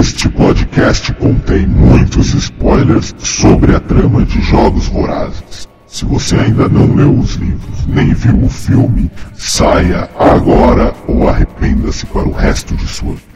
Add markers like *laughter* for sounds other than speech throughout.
Este podcast contém muitos spoilers sobre a trama de Jogos Vorazes. Se você ainda não leu os livros nem viu o filme, saia agora ou arrependa-se para o resto de sua vida.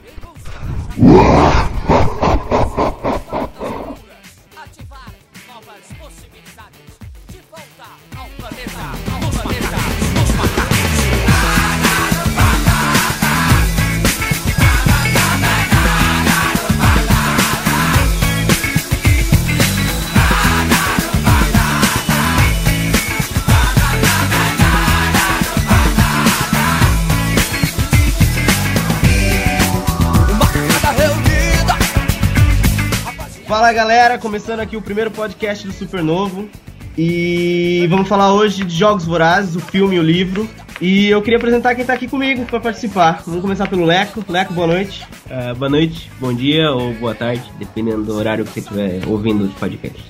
Fala galera, começando aqui o primeiro podcast do Supernovo. E vamos falar hoje de Jogos Vorazes, o filme e o livro. E eu queria apresentar quem tá aqui comigo para participar. Vamos começar pelo Leco. Leco, boa noite. Ah, boa noite, bom dia ou boa tarde, dependendo do horário que você estiver ouvindo o podcast.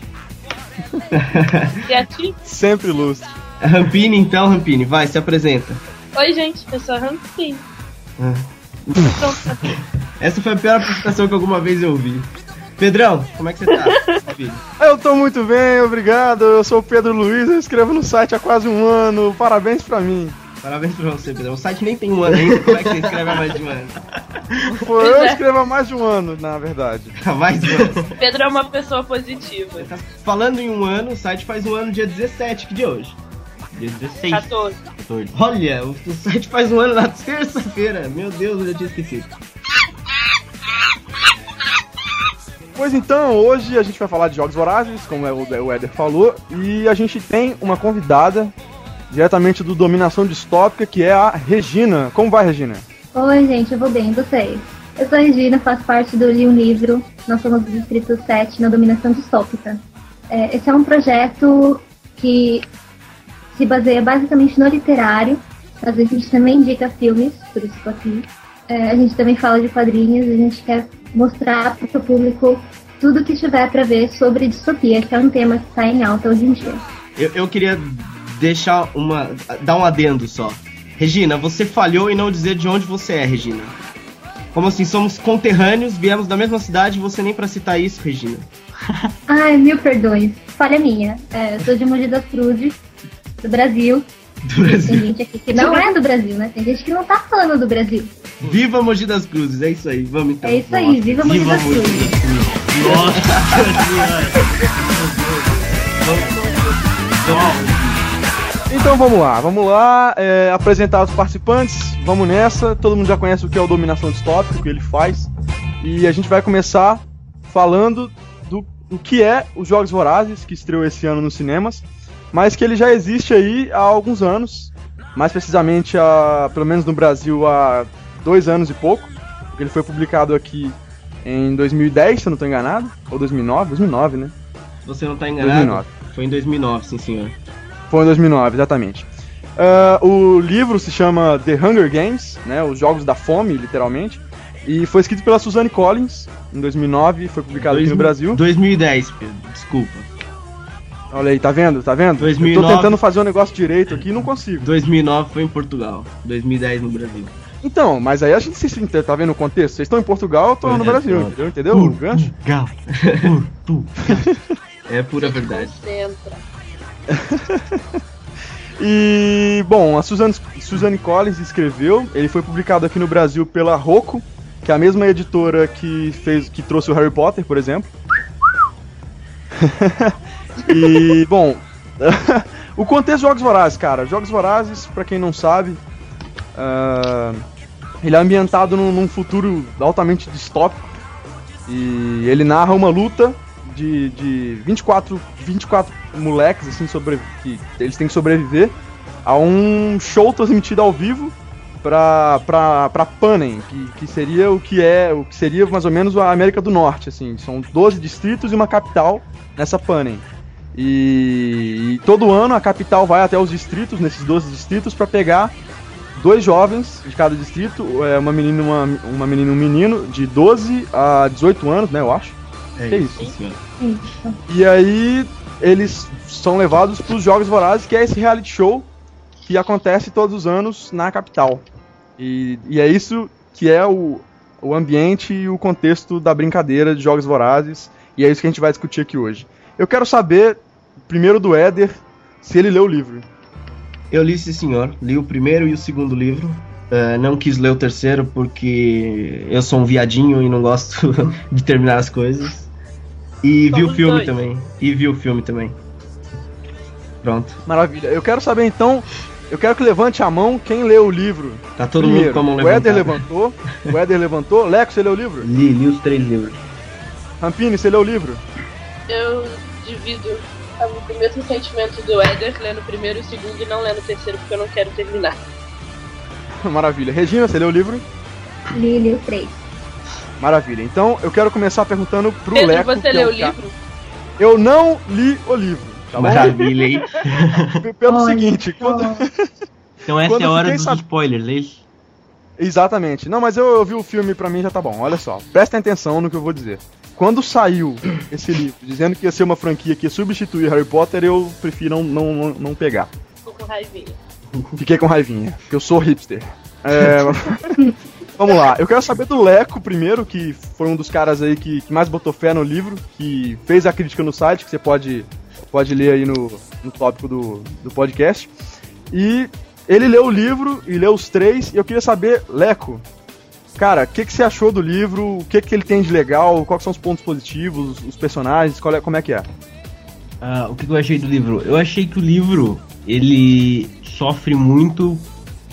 *laughs* E a ti? Sempre ilustre. Rampini, então, Rampini, vai, se apresenta. Oi, gente, eu sou a Rampini. Pronto. Essa foi a pior apresentação que alguma vez eu ouvi. Pedrão, como é que você tá? *laughs* Eu tô muito bem, obrigado. Eu sou o Pedro Luiz, eu escrevo no site há quase um ano. Parabéns pra mim. Parabéns pra você, Pedrão. O site nem tem um ano ainda, como é que você escreve há mais de um ano? Pô, eu escrevo há mais de um ano, na verdade. Há mais de um ano. *laughs* Pedro é uma pessoa positiva. Tá Falando em um ano, o site faz um ano dia 17, que dia é hoje? Dia 16, 14. 14. Olha, o, o site faz um ano na terça-feira. Meu Deus, eu já tinha esquecido. Pois então, hoje a gente vai falar de Jogos Vorazes, como é o o Éder falou, e a gente tem uma convidada diretamente do Dominação Distópica, que é a Regina. Como vai, Regina? Oi, gente, eu vou bem, vocês? Eu sou a Regina, faço parte do Li um Livro, nós somos do Distrito 7 na Dominação Distópica. É, esse é um projeto que se baseia basicamente no literário, mas a gente também indica filmes, por isso estou aqui. É, a gente também fala de quadrinhos, a gente quer mostrar para o público tudo que tiver para ver sobre distopia, que é um tema que está em alta hoje em dia. Eu, eu queria deixar uma. dar um adendo só. Regina, você falhou em não dizer de onde você é, Regina. Como assim, somos conterrâneos, viemos da mesma cidade, você nem pra citar isso, Regina. *laughs* Ai, mil perdões, falha minha. É, eu sou de Mogi das Cruzes, do Brasil. Do Tem Brasil. gente aqui que não é do Brasil, né? Tem gente que não tá falando do Brasil. Viva Mogi das Cruzes, é isso aí, vamos então. É isso aí, viva Mogi das Mogi Cruzes. das Cruzes. Nossa senhora. Então vamos lá, vamos lá, é, apresentar os participantes, vamos nessa. Todo mundo já conhece o que é o Dominação Distópica, o que ele faz. E a gente vai começar falando do, do que é os Jogos Vorazes, que estreou esse ano nos cinemas, mas que ele já existe aí há alguns anos, mais precisamente, há, pelo menos no Brasil, há dois anos e pouco, porque ele foi publicado aqui em 2010, se eu não estou enganado, ou 2009, 2009, né? Você não tá enganado? 2009. Foi em 2009, sim senhor. Foi em 2009, exatamente. Ah, o livro se chama The Hunger Games, né, os Jogos da Fome, literalmente, e foi escrito pela Suzanne Collins em 2009, foi publicado aqui no Brasil. 2010, Pedro, desculpa. Olha aí, tá vendo? Tá vendo? Eu 2009. tô tentando fazer um negócio direito aqui e não consigo. 2009 foi em Portugal, 2010 no Brasil. Então, mas aí a gente se tá vendo o contexto? Vocês estão em Portugal, eu tô no é, Brasil, pronto. entendeu? Entendeu o gancho? Portugal. Portugal. *laughs* É pura verdade. Concentra. *laughs* E, bom, a Suzanne, Suzanne Collins escreveu, ele foi publicado aqui no Brasil pela Rocco, que é a mesma editora que fez que trouxe o Harry Potter, por exemplo. *laughs* e, bom, o contexto de Jogos Vorazes, cara. Jogos Vorazes, pra quem não sabe, ah, ele é ambientado num, num futuro altamente distópico. E ele narra uma luta de, de 24, 24 moleques, assim, sobre, que eles têm que sobreviver a um show transmitido ao vivo pra, pra, pra Panem, que, que seria o que é, o que seria mais ou menos a América do Norte, assim, são 12 distritos e uma capital nessa Panem. E, e todo ano a capital vai até os distritos, nesses 12 distritos, pra pegar dois jovens de cada distrito, é, uma menina e uma, uma menina um menino, de 12 a 18 anos, né, eu acho. É Que isso? senhor. Isso. E aí eles são levados para os Jogos Vorazes, que é esse reality show que acontece todos os anos na capital. E, e é isso que é o, o ambiente e o contexto da brincadeira de Jogos Vorazes, e é isso que a gente vai discutir aqui hoje. Eu quero saber, primeiro do Éder, se ele leu o livro. Eu li sim, senhor. Li o primeiro e o segundo livro. Uh, não quis ler o terceiro porque eu sou um viadinho e não gosto *laughs* de terminar as coisas. E vi o Somos filme dois. também. E vi o filme também. Pronto. Maravilha. Eu quero saber então, eu quero que levante a mão quem leu o livro. Tá todo Primeiro, mundo com a mão o Éder levantada. levantou, o Éder levantou. Leco, você leu o livro? Li, li os três livros. Rampini, você leu o livro? Eu divido o mesmo sentimento do Éder, lendo o primeiro e o segundo e não lendo o terceiro porque eu não quero terminar. *laughs* Maravilha. Regina, você leu o livro? Li, li o 3. Maravilha. Então, eu quero começar perguntando pro Pedro, Leco. você que é leu o ca- livro? Eu não li o livro. Tá? Maravilha, hein? *laughs* Pelo Olha seguinte, quando... Então essa Quando é a hora dos sab- spoilers, é isso? Exatamente. Não, mas eu, eu vi o filme pra mim já tá bom. Olha só, prestem atenção no que eu vou dizer. Quando saiu esse livro dizendo que ia ser uma franquia que ia substituir Harry Potter, eu prefiro não, não, não, pegar. Ficou com raivinha. Fiquei com raivinha, porque eu sou hipster. É, *laughs* Vamos lá, eu quero saber do Leco primeiro, que foi um dos caras aí que, que mais botou fé no livro, que fez a crítica no site, que você pode, pode ler aí no, no tópico do, do podcast. E ele leu o livro e leu os três, e eu queria saber, Leco, cara, o que, que você achou do livro? O que, que ele tem de legal? Quais são os pontos positivos, os personagens? É, como é que é? Ah, o que eu achei do livro? Eu achei que o livro ele sofre muito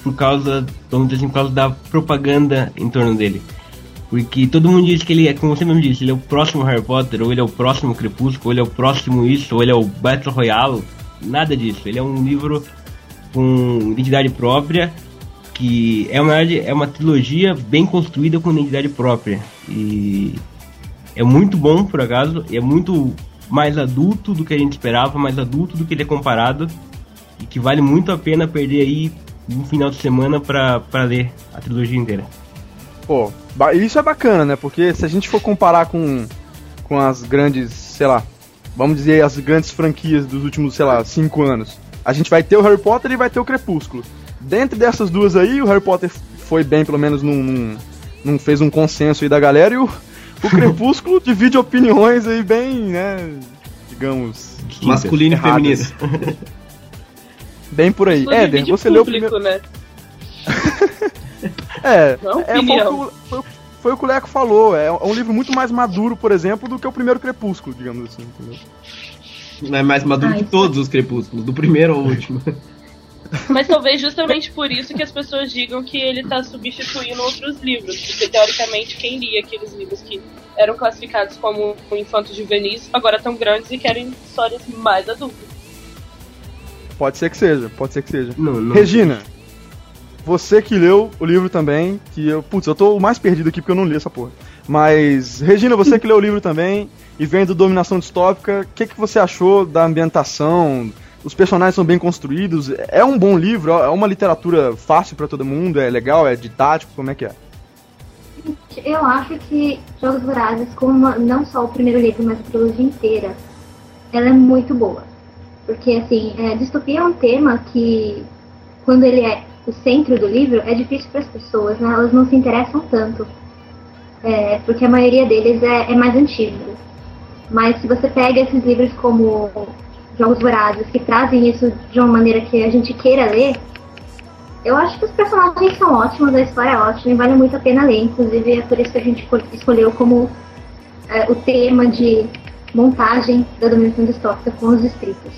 por causa, vamos dizer assim, por causa da propaganda em torno dele. Porque todo mundo diz que ele é, como você mesmo disse, ele é o próximo Harry Potter, ou ele é o próximo Crepúsculo, ou ele é o próximo isso, ou ele é o Battle Royale. Nada disso. Ele é um livro com identidade própria, que é uma, é uma trilogia bem construída com identidade própria. E é muito bom, por acaso, é muito mais adulto do que a gente esperava, mais adulto do que ele é comparado, e que vale muito a pena perder aí um final de semana pra ler a trilogia inteira. Pô, isso é bacana, né? Porque se a gente for comparar com, com as grandes, sei lá, vamos dizer as grandes franquias dos últimos, sei lá, cinco anos, a gente vai ter o Harry Potter e vai ter o Crepúsculo. Dentre dessas duas aí, o Harry Potter foi bem, pelo menos, num, num, num- fez um consenso aí da galera, e o, o *laughs* Crepúsculo divide opiniões aí bem, né? Digamos. Masculino e feminino. *laughs* Bem por aí. Inclusive Éder, de você leu o público, primeiro. né? *laughs* É, Não é foi, o opinião. que o- foi, o- foi o que o Leco falou. É um livro muito mais maduro, por exemplo, do que o primeiro Crepúsculo, digamos assim. Entendeu? Não é mais maduro Ah, que isso. todos os crepúsculos, do primeiro ao último. Mas talvez justamente por isso que as pessoas digam que ele tá substituindo outros livros. Porque teoricamente quem lia aqueles livros que eram classificados como infantos juvenis agora estão grandes e querem histórias mais adultas. Pode ser que seja, pode ser que seja. Não, não. Regina, você que leu o livro também, que eu. Putz, eu tô o mais perdido aqui porque eu não li essa porra. Mas, Regina, você que leu o livro também e vem do Dominação Distópica, o que, que você achou da ambientação? Os personagens são bem construídos? É um bom livro? É uma literatura fácil pra todo mundo? É legal? É didático? Como é que é? Eu acho que Jogos Vorazes, como não só o primeiro livro, mas a trilogia inteira, ela é muito boa. Porque, assim, é, distopia é um tema que, quando ele é o centro do livro, é difícil para as pessoas, né? Elas não se interessam tanto. É, porque a maioria deles é, é mais antigo. Mas se você pega esses livros como Jogos Vorazes, que trazem isso de uma maneira que a gente queira ler, eu acho que os personagens são ótimos, a história é ótima e vale muito a pena ler. Inclusive, é por isso que a gente escol- escolheu como é, o tema de montagem da dominação distópica com os distritos.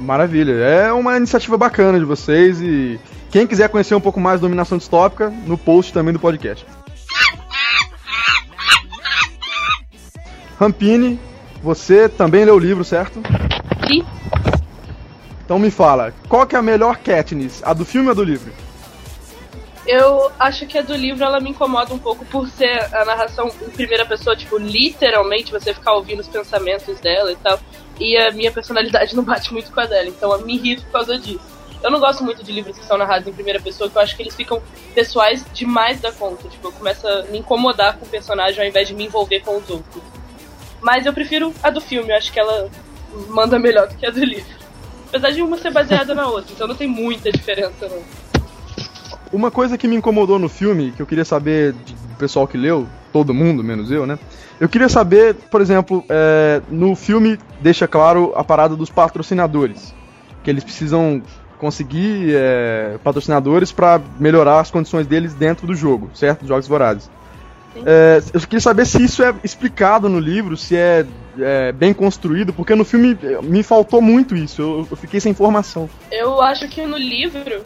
Maravilha, é uma iniciativa bacana de vocês e quem quiser conhecer um pouco mais da dominação distópica, no post também do podcast. Rampini, você também leu o livro, certo? Então me fala, qual que é a melhor Katniss, a do filme ou a do livro? Eu acho que a do livro ela me incomoda um pouco por ser a narração em primeira pessoa, tipo, literalmente você ficar ouvindo os pensamentos dela e tal. E a minha personalidade *laughs* não bate muito com a dela, então eu me irrito por causa disso. Eu não gosto muito de livros que são narrados em primeira pessoa, que eu acho que eles ficam pessoais demais da conta. Tipo, eu começo a me incomodar com o personagem ao invés de me envolver com os outros. Mas eu prefiro a do filme, eu acho que ela manda melhor do que a do livro. Apesar de uma ser baseada na outra, então não tem muita diferença não. Uma coisa que me incomodou no filme, que eu queria saber de, o pessoal que leu, todo mundo, menos eu, né? Eu queria saber, por exemplo, é, no filme deixa claro a parada dos patrocinadores, que eles precisam conseguir é, patrocinadores para melhorar as condições deles dentro do jogo, certo? Jogos Vorazes. É, eu queria saber se isso é explicado no livro, se é, é bem construído, porque no filme me faltou muito isso, eu, eu fiquei sem informação. Eu acho que no livro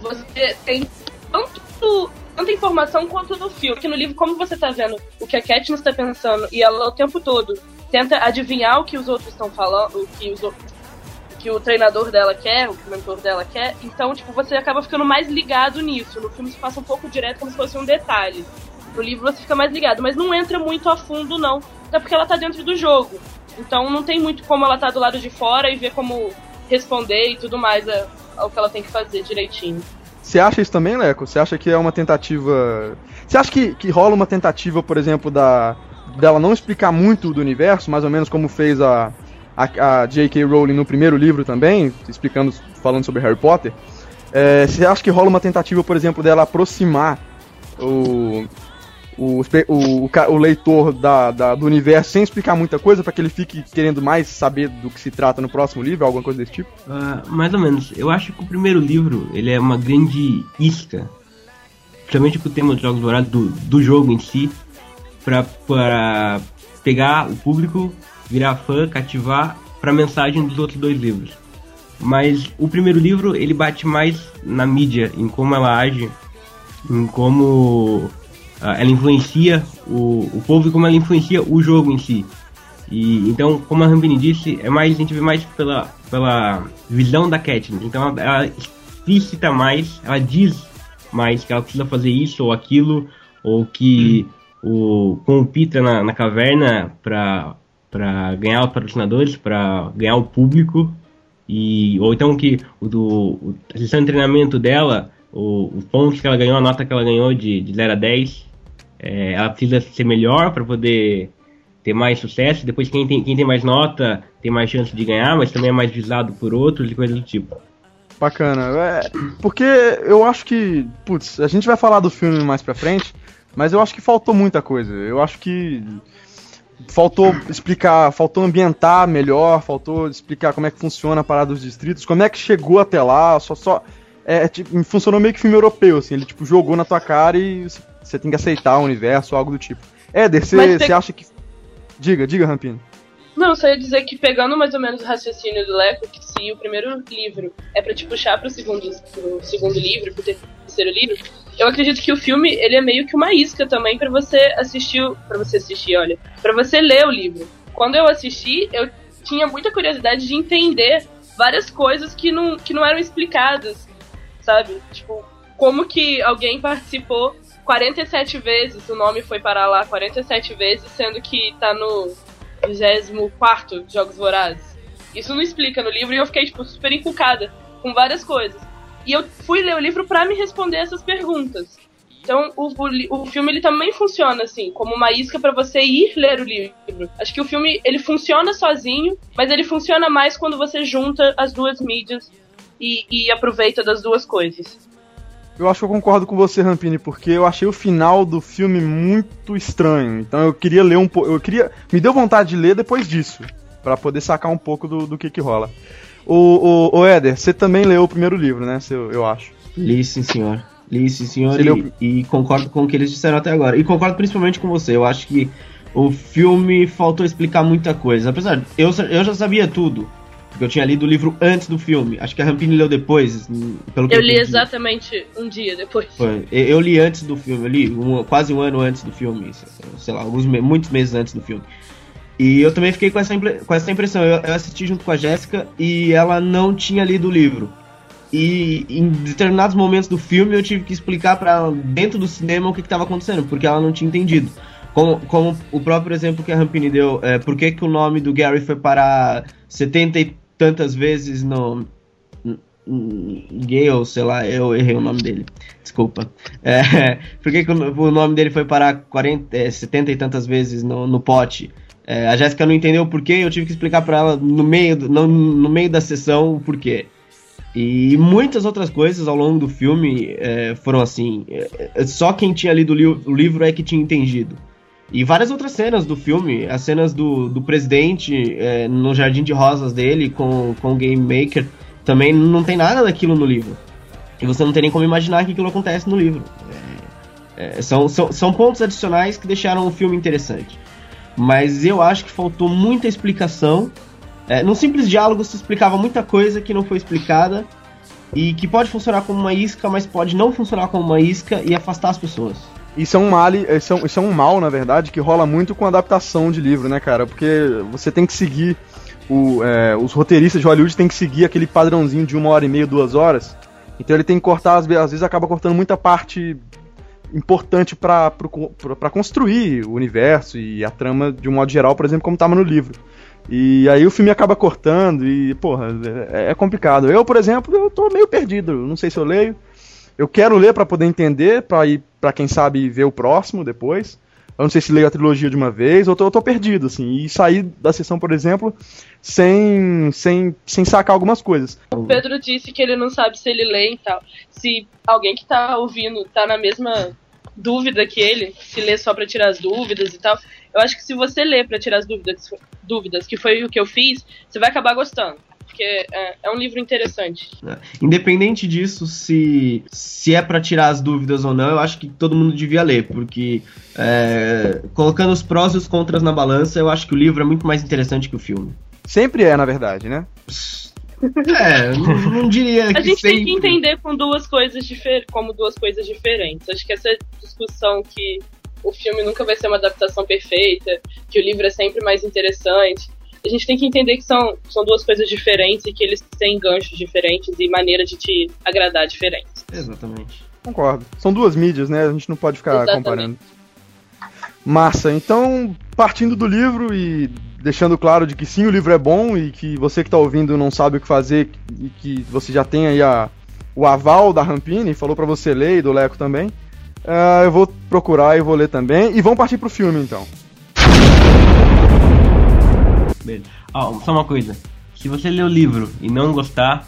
você tem tanto, tanta informação quanto no filme. Que no livro, como você tá vendo o que a Katniss está pensando e ela o tempo todo tenta adivinhar o que os outros estão falando, o que os o que o treinador dela quer, o que o mentor dela quer, então, tipo, você acaba ficando mais ligado nisso. No filme se passa um pouco direto como se fosse um detalhe. No livro você fica mais ligado, mas não entra muito a fundo, não. Até porque ela tá dentro do jogo. Então não tem muito como ela tá do lado de fora e ver como responder e tudo mais ao que ela tem que fazer direitinho. Você acha isso também, Leco? Você acha que é uma tentativa. Você acha que, que rola uma tentativa, por exemplo, da dela não explicar muito do universo, mais ou menos como fez a, a, a J.K. Rowling no primeiro livro também, explicando, falando sobre Harry Potter? É, você acha que rola uma tentativa, por exemplo, dela aproximar o, o, o, o leitor da, da, do universo sem explicar muita coisa para que ele fique querendo mais saber do que se trata no próximo livro, alguma coisa desse tipo? Uh, mais ou menos. Eu acho que o primeiro livro ele é uma grande isca, principalmente com o tema dos Jogos Dourados do, do jogo em si, para pegar o público, virar fã, cativar para a mensagem dos outros dois livros. Mas o primeiro livro ele bate mais na mídia, em como ela age, em como ela influencia o, o povo e como ela influencia o jogo em si. E então, como a Rampini disse, é mais a gente vê mais pela, pela visão da Katniss. Então ela, explicita mais, ela diz mais que ela precisa fazer isso ou aquilo, ou que o com o Pita na, na caverna para para ganhar os patrocinadores, para ganhar o público e ou então que o do de treinamento dela, o, os pontos que ela ganhou, a nota que ela ganhou de, de 0 a 10, é, ela precisa ser melhor para poder ter mais sucesso. Depois, quem tem, quem tem mais nota tem mais chance de ganhar, mas também é mais visado por outros e coisas do tipo. Bacana. É, porque eu acho que, putz, a gente vai falar do filme mais pra frente, mas eu acho que faltou muita coisa. Eu acho que faltou explicar, faltou ambientar melhor, faltou explicar como é que funciona a parada dos distritos, como é que chegou até lá, só só é, tipo, funcionou meio que filme europeu, assim, ele tipo jogou na tua cara e você tem que aceitar o universo, algo do tipo. Éder, você tem... acha que. Diga, diga, Rampino. Não, só ia dizer que pegando mais ou menos o raciocínio do Leco, que se o primeiro livro é para te puxar pro segundo, pro segundo livro, pro terceiro livro, eu acredito que o filme ele é meio que uma isca também para você assistir, para você assistir, olha, para você ler o livro. Quando eu assisti, eu tinha muita curiosidade de entender várias coisas que não, que não eram explicadas, sabe? Tipo, como que alguém participou 47 vezes, o nome foi parar lá 47 vezes, sendo que tá no 24 Jogos Vorazes. Isso não explica no livro e eu fiquei, tipo, super encucada com várias coisas. E eu fui ler o livro para me responder essas perguntas. Então, o, o, o, filme ele também funciona assim, como uma isca para você ir ler o livro. Acho que o filme ele funciona sozinho, mas ele funciona mais quando você junta as duas mídias e, e aproveita das duas coisas. Eu acho que eu concordo com você, Rampini, porque eu achei o final do filme muito estranho. Então eu queria ler um pouco. Eu queria. Me deu vontade de ler depois disso. para poder sacar um pouco do, do que que rola. O, o, o Éder, você também leu o primeiro livro, né? Eu, eu acho. Li sim, senhor. Li sim, senhor. E, leu... e concordo com o que eles disseram até agora. E concordo principalmente com você. Eu acho que o filme faltou explicar muita coisa. Apesar, eu, eu já sabia tudo. Porque eu tinha lido o livro antes do filme. Acho que a Rampini leu depois. Pelo que eu, eu li exatamente um dia depois. Foi. Eu li antes do filme, eu li um, quase um ano antes do filme. Sei lá, alguns muitos meses antes do filme. E eu também fiquei com essa, com essa impressão. Eu, eu assisti junto com a Jéssica e ela não tinha lido o livro. E em determinados momentos do filme eu tive que explicar para ela, dentro do cinema, o que estava acontecendo, porque ela não tinha entendido. Como, como o próprio exemplo que a Rampini deu, é, por que, que o nome do Gary foi para 70 e tantas vezes no. Gale, sei lá, eu errei o nome dele. Desculpa. É, *laughs* por que, o, nome dele foi parar 40, é, 70 e tantas vezes no, no pote? É, a Jéssica não entendeu o porquê, eu tive que explicar para ela no meio, no, no meio da sessão o porquê. E muitas outras coisas ao longo do filme é, foram assim. É, só quem tinha lido o, li o livro é que tinha entendido. E várias outras cenas do filme, as cenas do, do presidente é, no jardim de rosas dele com, com o Game Maker, também não tem nada daquilo no livro. E você não tem nem como imaginar que aquilo acontece no livro. É, é, são, são, são pontos adicionais que deixaram o filme interessante. Mas eu acho que faltou muita explicação. É, num simples diálogo se explicava muita coisa que não foi explicada e que pode funcionar como uma isca, mas pode não funcionar como uma isca e afastar as pessoas. Isso é um mal, isso é isso é um mal, na verdade, que rola muito com adaptação de livro, né, cara? Porque você tem que seguir. O, é, os roteiristas de Hollywood têm que seguir aquele padrãozinho de uma hora e meia, duas horas. Então ele tem que cortar, às vezes acaba cortando muita parte importante para construir o universo e a trama de um modo geral, por exemplo, como estava no livro. E aí o filme acaba cortando e, porra, é, é complicado. Eu, por exemplo, eu tô meio perdido, não sei se eu leio. Eu quero ler para poder entender, para ir para quem sabe ver o próximo depois. Eu não sei se leio a trilogia de uma vez, ou tô, eu tô perdido, assim. E sair da sessão, por exemplo, sem, sem, sem sacar algumas coisas. O Pedro disse que ele não sabe se ele lê e tal. Se alguém que tá ouvindo tá na mesma dúvida que ele, se lê só para tirar as dúvidas e tal, eu acho que se você lê para tirar as dúvidas, dúvidas, que foi o que eu fiz, você vai acabar gostando porque é, é um livro interessante. É. Independente disso, se, se é para tirar as dúvidas ou não, eu acho que todo mundo devia ler, porque é, colocando os prós e os contras na balança, eu acho que o livro é muito mais interessante que o filme. Sempre é, na verdade, né? É, não, não diria que A gente sempre. tem que entender com duas coisas difer como duas coisas diferentes. Acho que essa discussão que o filme nunca vai ser uma adaptação perfeita, que o livro é sempre mais interessante a gente tem que entender que são, são duas coisas diferentes e que eles têm ganchos diferentes e maneiras de te agradar diferentes. Exatamente. Concordo. São duas mídias, né? A gente não pode ficar Exatamente. comparando. Massa. Então, partindo do livro e deixando claro de que sim, o livro é bom e que você que está ouvindo não sabe o que fazer e que você já tem aí a, o aval da Rampini, falou para você ler e do Leco também. Uh, eu vou procurar e vou ler também. E vamos partir pro filme então. Beleza. Ó, só uma coisa. Se você ler o livro e não gostar,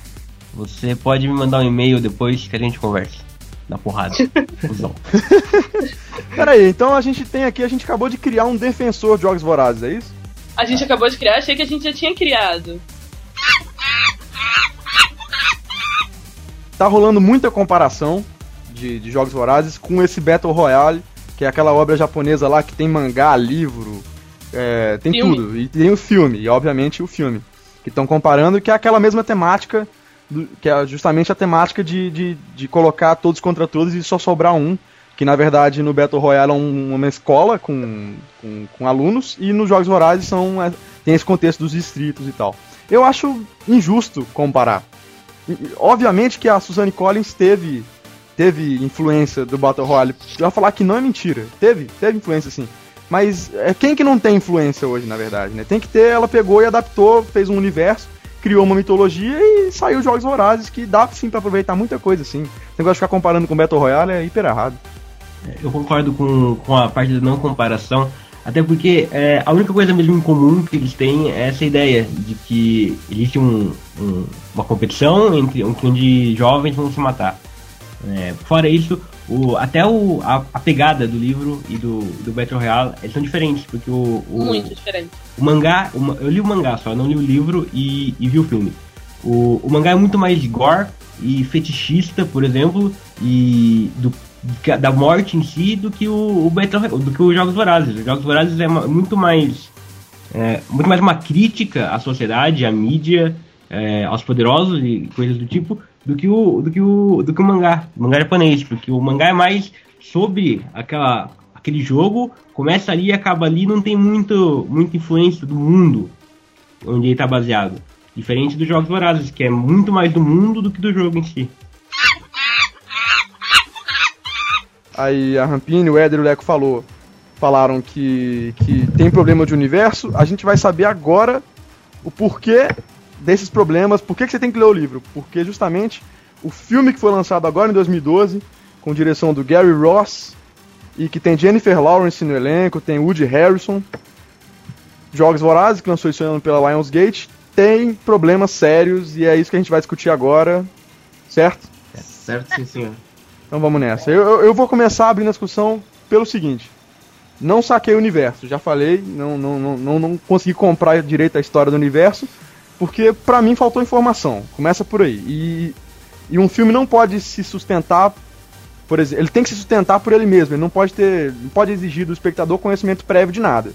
você pode me mandar um e-mail depois que a gente conversa. Na porrada. *laughs* Cusão. Pera aí, então a gente tem aqui, a gente acabou de criar um defensor de jogos vorazes, é isso? A gente acabou de criar, achei que a gente já tinha criado. Tá rolando muita comparação de, de jogos vorazes com esse Battle Royale, que é aquela obra japonesa lá que tem mangá, livro, é, tem Filme. tudo. E tem o filme, e obviamente o filme. Que estão comparando, que é aquela mesma temática, do- que é justamente a temática de, de, de colocar todos contra todos e só sobrar um. Que na verdade no Battle Royale é um- uma escola com, com, com alunos, e nos Jogos Vorazes são, é, tem esse contexto dos distritos e tal. Eu acho injusto comparar. Obviamente que a Suzanne Collins teve, teve influência do Battle Royale. Eu vou falar que não é mentira. Teve, teve influência sim. Mas é quem que não tem influência hoje, na verdade, né? Tem que ter, ela pegou e adaptou, fez um universo, criou uma mitologia e saiu Jogos Vorazes, que dá sim pra aproveitar muita coisa, assim. Esse negócio de ficar comparando com Battle Royale é hiper errado. Eu concordo com, com a parte da não comparação, até porque é, a única coisa mesmo em comum que eles têm é essa ideia de que existe um, um- uma competição entre onde jovens vão se matar. É, fora isso, o, até o, a, a pegada do livro e do, do Battle Royale eles são diferentes, porque o, o, Muito diferente. o mangá, o eu li o mangá só, não li o livro e, e vi o filme. O, o mangá é muito mais gore e fetichista, por exemplo, e do, da morte em si do que o, o Battle Royale- do que os Jogos Vorazes. Os Jogos Vorazes é muito mais é, muito mais uma crítica à sociedade, à mídia, é, aos poderosos e coisas do tipo, do que o do que o do que o mangá, o mangá japonês, porque o mangá é mais sobre aquela aquele jogo, começa ali e acaba ali, não tem muito muita influência do mundo onde ele está baseado. Diferente dos Jogos Vorazes, que é muito mais do mundo do que do jogo em si. Aí a Rampini, o Éder o Leco falou, falaram que, que tem problema de universo. A gente vai saber agora o porquê desses problemas, por que que você tem que ler o livro. Porque justamente o filme que foi lançado agora em 2012, com direção do Gary Ross, e que tem Jennifer Lawrence no elenco, tem Woody Harrison, Jogos Vorazes, que lançou esse ano pela Lionsgate, tem problemas sérios e é isso que a gente vai discutir agora, certo? Certo, sim, senhor. Então vamos nessa. Eu, eu, eu vou começar abrindo a discussão pelo seguinte. Não saquei o universo, já falei, não, não, não, não, não consegui comprar direito a história do universo, porque pra mim faltou informação. Começa por aí. E, e um filme não pode se sustentar, por exemplo, ele tem que se sustentar por ele mesmo, ele não pode ter, não pode exigir do espectador conhecimento prévio de nada.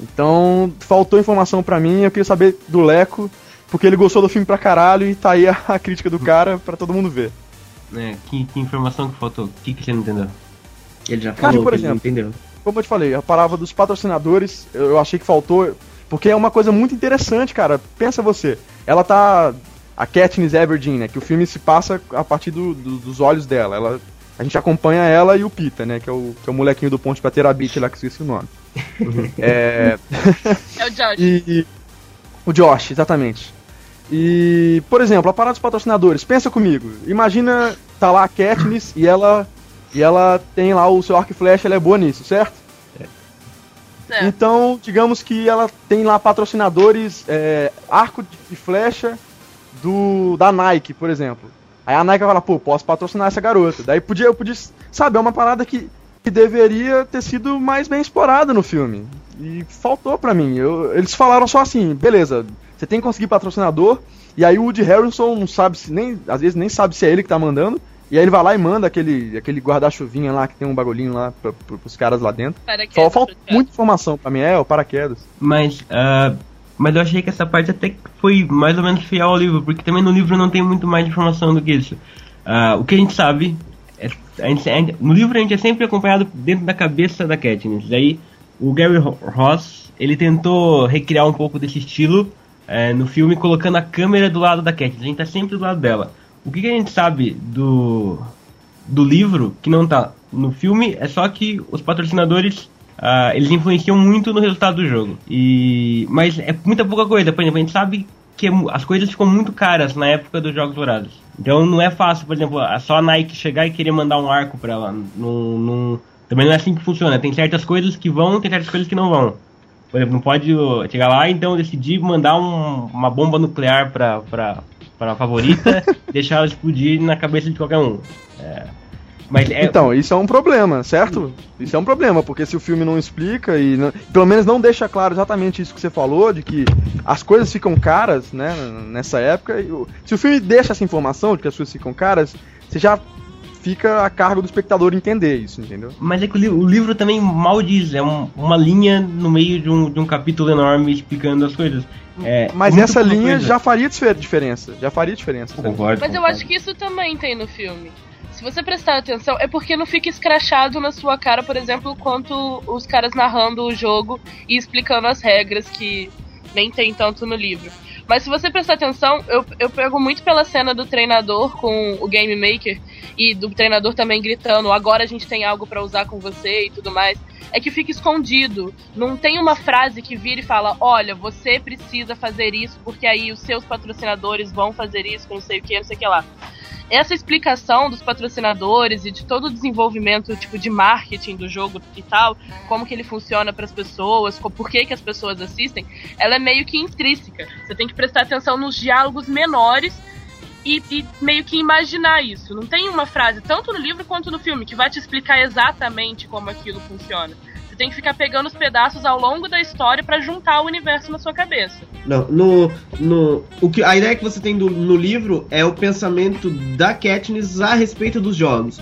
Então, faltou informação pra mim, eu queria saber do Leco, porque ele gostou do filme pra caralho e tá aí a, a crítica do cara pra todo mundo ver. É, que, que informação que faltou? O que, que você não entendeu? Ele já Cara, falou, por que ele não exemplo, entendeu. como eu te falei, a palavra dos patrocinadores, eu achei que faltou, porque é uma coisa muito interessante, cara. Pensa você, ela tá. A Katniss Everdeen, né? Que o filme se passa a partir do- do- dos olhos dela. Ela, a gente acompanha ela e o Pita, né? Que é o, que é o molequinho do Ponte pra Terabit lá, que esqueci o nome. é, *laughs* É o Josh. e, e- o Josh, exatamente. E, por exemplo, a parada dos patrocinadores, pensa comigo. Imagina, tá lá a Katniss e ela e ela tem lá o seu arco e flecha, ela é boa nisso, certo? Então, digamos que ela tem lá patrocinadores, é, arco de flecha do da Nike, por exemplo. Aí a Nike vai pô, posso patrocinar essa garota. Daí podia, eu podia, sabe, é uma parada que, que deveria ter sido mais bem explorada no filme. E faltou pra mim. Eu- eles falaram só assim, beleza, você tem que conseguir patrocinador, e aí o Woody Harrelson não sabe se nem, às vezes nem sabe se é ele que tá mandando. E aí ele vai lá e manda aquele, aquele guarda-chuvinha lá que tem um bagulhinho lá pra, pra, pros caras lá dentro. Paraquedas Só falta muita informação pra mim, é, o paraquedas. Mas, ah, mas eu achei que essa parte até que foi mais ou menos fiel ao livro, porque também no livro não tem muito mais informação do que isso. Ah, o que a gente sabe, é, a gente- a gente- no livro a gente é sempre acompanhado dentro da cabeça da Katniss. Daí o Gary Ro- Ross, ele tentou recriar um pouco desse estilo eh, no filme, colocando a câmera do lado da Katniss. A gente tá sempre do lado dela. O que, que a gente sabe do, do livro, que não tá no filme, é só que os patrocinadores ah, eles influenciam muito no resultado do jogo. E mas é muita pouca coisa. Por exemplo, a gente sabe que é as coisas ficam muito caras na época dos jogos dourados. Então não é fácil, por exemplo, a- só a Nike chegar e querer mandar um arco pra ela. Não, não- também não é assim que funciona. Tem certas coisas que vão, tem certas coisas que não vão. Por exemplo, não pode chegar lá e então decidir mandar um- uma bomba nuclear pra, pra, pra favorita e *laughs* deixar ela explodir na cabeça de qualquer um. É, mas é, Então, isso é um problema, certo? Isso é um problema, porque se o filme não explica e não- pelo menos não deixa claro exatamente isso que você falou, de que as coisas ficam caras, né, nessa época, e o- se o filme deixa essa informação de que as coisas ficam caras, você já fica a cargo do espectador entender isso, entendeu? Mas é que o, li- o livro também mal diz, é um- uma linha no meio de um, de um capítulo enorme explicando as coisas. É, Mas muito essa linha coisa. já faria difer- diferença, já faria diferença. Concordo, Mas eu acho que isso também tem no filme. Se você prestar atenção, é porque não fica escrachado na sua cara, por exemplo, quanto os caras narrando o jogo e explicando as regras que nem tem tanto no livro. Mas se você prestar atenção, eu, eu pego muito pela cena do treinador com o Game Maker e do treinador também gritando: agora a gente tem algo pra usar com você e tudo mais. É que fica escondido. Não tem uma frase que vira e fala: olha, você precisa fazer isso porque aí os seus patrocinadores vão fazer isso, não sei o que, não sei o que lá essa explicação dos patrocinadores e de todo o desenvolvimento tipo de marketing do jogo e tal, como que ele funciona para as pessoas, por que que as pessoas assistem, ela é meio que intrínseca. Você tem que prestar atenção nos diálogos menores e, e meio que imaginar isso. Não tem uma frase tanto no livro quanto no filme que vai te explicar exatamente como aquilo funciona. Você tem que ficar pegando os pedaços ao longo da história para juntar o universo na sua cabeça. Não, no, no, o que, a ideia que você tem do- no livro é o pensamento da Katniss a respeito dos jogos.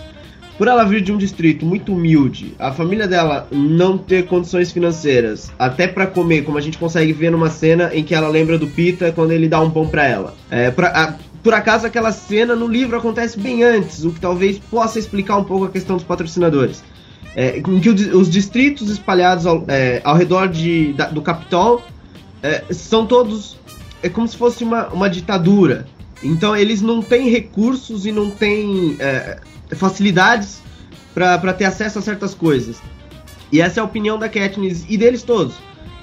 Por ela vir de um distrito muito humilde, a família dela não ter condições financeiras, até pra comer, como a gente consegue ver numa cena em que ela lembra do Pita quando ele dá um pão pra ela. É, pra- a- por acaso aquela cena no livro acontece bem antes, o que talvez possa explicar um pouco a questão dos patrocinadores. É, em que os distritos espalhados ao, é, ao redor de, da- do Capitol é, são todos. É como se fosse uma, uma ditadura. Então eles não têm recursos e não têm é, facilidades para ter acesso a certas coisas. E essa é a opinião da Katniss e deles todos.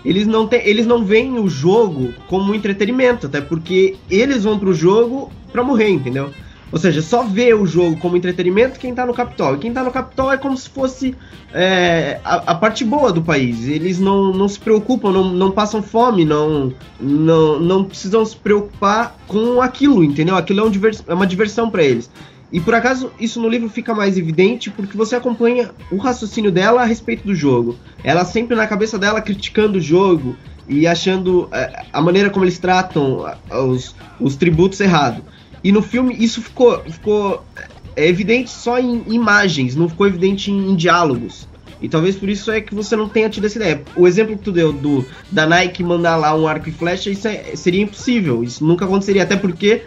Eles não, eles não veem o jogo como entretenimento, até porque eles vão pro jogo pra morrer, entendeu? Ou seja, só vê o jogo como entretenimento quem tá no Capitol. E quem tá no Capitol é como se fosse é, a, a, parte boa do país. Eles não, não se preocupam, não, não passam fome, não, não, não precisam se preocupar com aquilo, entendeu? Aquilo é, um divers, é uma diversão para eles. E por acaso isso no livro fica mais evidente porque você acompanha o raciocínio dela a respeito do jogo. Ela sempre na cabeça dela criticando o jogo e achando é, a maneira como eles tratam os, os tributos errado. E no filme isso ficou, ficou é evidente só em imagens, não ficou evidente em, em, diálogos. E talvez por isso é que você não tenha tido essa ideia. O exemplo que tu deu do da Nike mandar lá um arco e flecha, isso é, seria impossível. Isso nunca aconteceria, até porque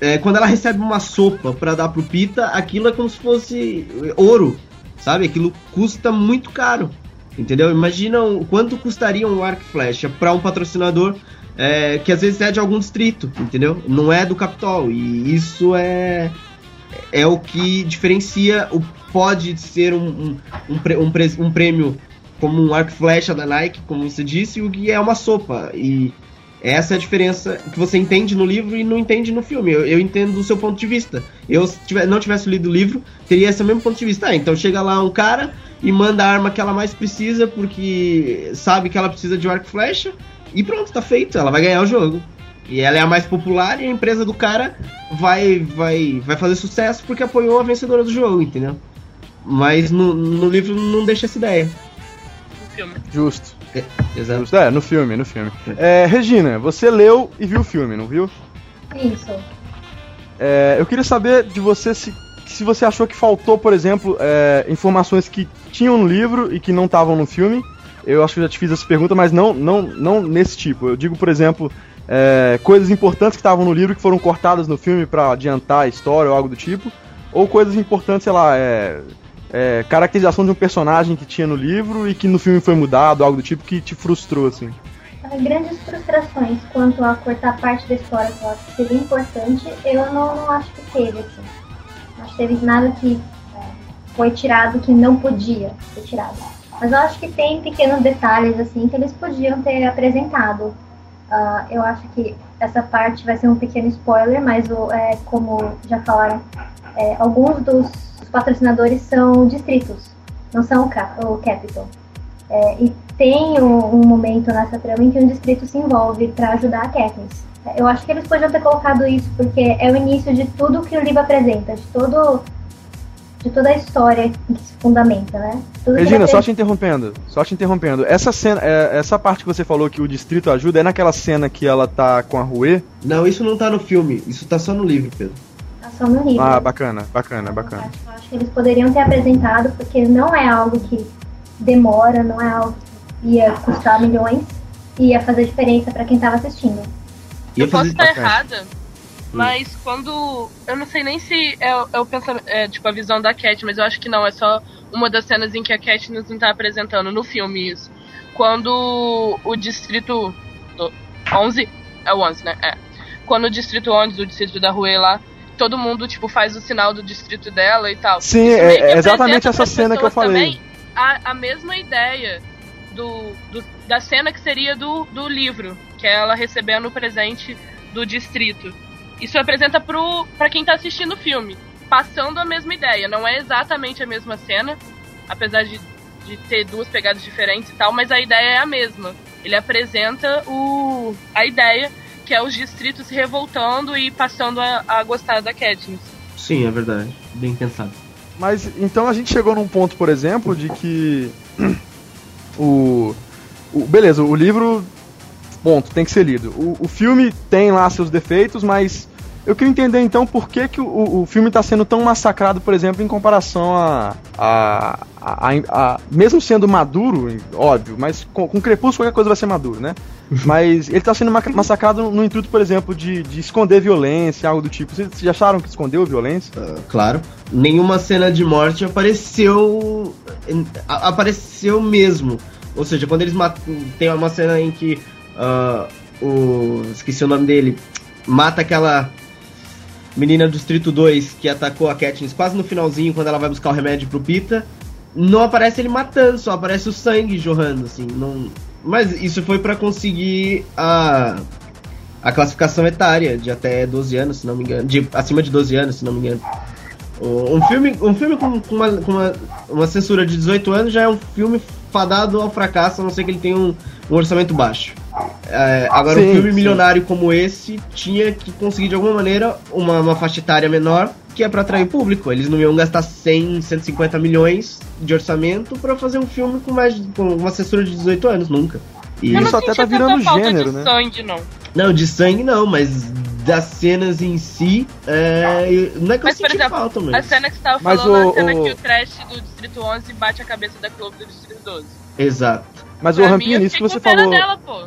é, quando ela recebe uma sopa para dar pro Pita, aquilo é como se fosse ouro, sabe? Aquilo custa muito caro, entendeu? Imagina o quanto custaria um arco e flecha para um patrocinador é, que às vezes é de algum distrito, entendeu? Não é do Capitol. E isso é, é o que diferencia o pode ser um, um, um, um prêmio como um arco flecha da Nike, como você disse, e o que é uma sopa. E essa é a diferença que você entende no livro e não entende no filme. Eu, eu entendo do seu ponto de vista. Eu, se tiver, não tivesse lido o livro, teria esse mesmo ponto de vista. Ah, então chega lá um cara e manda a arma que ela mais precisa, porque sabe que ela precisa de um arco flecha, e pronto, tá feito. Ela vai ganhar o jogo. E ela é a mais popular e a empresa do cara vai vai vai fazer sucesso porque apoiou a vencedora do jogo, entendeu? Mas no, no livro não deixa essa ideia. No filme. Justo. É, exato. Justo. É, no filme, no filme. É, Regina, você leu e viu o filme, não viu? Isso. É, eu queria saber de você se, se você achou que faltou, por exemplo, é, informações que tinham no livro e que não estavam no filme eu acho que já te fiz essa pergunta, mas não, não, não nesse tipo. Eu digo, por exemplo, é, coisas importantes que estavam no livro que foram cortadas no filme para adiantar a história ou algo do tipo, ou coisas importantes, sei lá, é, é, caracterização de um personagem que tinha no livro e que no filme foi mudado, algo do tipo que te frustrou, assim. Grandes frustrações quanto a cortar parte da história que eu acho que seria importante, eu não, não acho que teve, assim. Acho que teve nada que é, foi tirado que não podia ser tirado. Mas eu acho que tem pequenos detalhes assim que eles podiam ter apresentado. Uh, eu acho que essa parte vai ser um pequeno spoiler, mas o, é, como já falaram, é, alguns dos patrocinadores são distritos, não são o, cap, o Capital. É, e tem um, um, momento nessa trama em que um distrito se envolve para ajudar a Katniss. Eu acho que eles podiam ter colocado isso, porque é o início de tudo que o livro apresenta, de todo de toda a história que se fundamenta, né? Tudo Regina, só te interrompendo, só te interrompendo. Essa cena, é, essa parte que você falou que o distrito ajuda é naquela cena que ela tá com a Rue? Não, isso não tá no filme, isso tá só no livro, Pedro. Tá só no livro. Ah, bacana, bacana, bacana. Eu acho que eles poderiam ter apresentado, porque não é algo que demora, não é algo que ia custar milhões, ia fazer diferença para quem tava assistindo. Eu posso estar errada, mas quando. Eu não sei nem se é, é o pensamento. É, tipo, a visão da Cat, mas eu acho que não. É só uma das cenas em que a Cat nos está apresentando no filme isso. Quando o distrito. 11? É o 11, né? É. Quando o distrito 11, o distrito da Rue lá, todo mundo, tipo, faz o sinal do distrito dela e tal. Sim, é, é exatamente essa cena que eu falei. A, a mesma ideia do, do, da cena que seria do, do livro, que é ela recebendo o presente do distrito. Isso apresenta pro, pra quem tá assistindo o filme, passando a mesma ideia. Não é exatamente a mesma cena, apesar de, de ter duas pegadas diferentes e tal, mas a ideia é a mesma. Ele apresenta o, a ideia que é os distritos se revoltando e passando a, a gostar da Katniss. Sim, é verdade. Bem pensado. Mas então a gente chegou num ponto, por exemplo, de que *clears throat* o, o beleza, o livro Ponto, tem que ser lido. O, o filme tem lá seus defeitos, mas eu queria entender então por que, que o, o filme está sendo tão massacrado, por exemplo, em comparação a. a, a, a, a mesmo sendo maduro, óbvio, mas com, com Crepúsculo qualquer coisa vai ser maduro, né? *laughs* Mas ele está sendo massacrado no intuito, por exemplo, de, de esconder violência, algo do tipo. Vocês já acharam que escondeu violência? Uh, claro. Nenhuma cena de morte apareceu. apareceu mesmo. Ou seja, quando eles matam. Tem uma cena em que uh, o. Esqueci o nome dele. Mata aquela menina do Distrito 2 que atacou a Katniss quase no finalzinho, quando ela vai buscar o remédio pro Pita. Não aparece ele matando, só aparece o sangue jorrando, assim. Não... Mas isso foi para conseguir a, a classificação etária de até 12 anos, se não me engano. De acima de 12 anos, se não me engano. Um filme, um filme com, com uma, com uma, uma censura de 18 anos já é um filme fadado ao fracasso, a não ser que ele tenha um, um orçamento baixo. É, agora, Sim, um filme sim. milionário como esse tinha que conseguir de alguma maneira uma, uma faixa etária menor, que é pra atrair público. Eles não iam gastar 100, 150 milhões de orçamento pra fazer um filme com, mais, com uma censura de 18 anos, nunca. E, Isso até senti tá tanta virando falta gênero, de né? sangue, não. não, de sangue não, mas das cenas em si, é, não é que Mas, eu senti exemplo, falta, A mas... cena que você tava Mas falando, o- a cena o- que o trash do Distrito 11 bate a cabeça da Globo do Distrito 12. Exato. Mas, Pra mim, Rampinha, eu isso que você falou. dela, pô.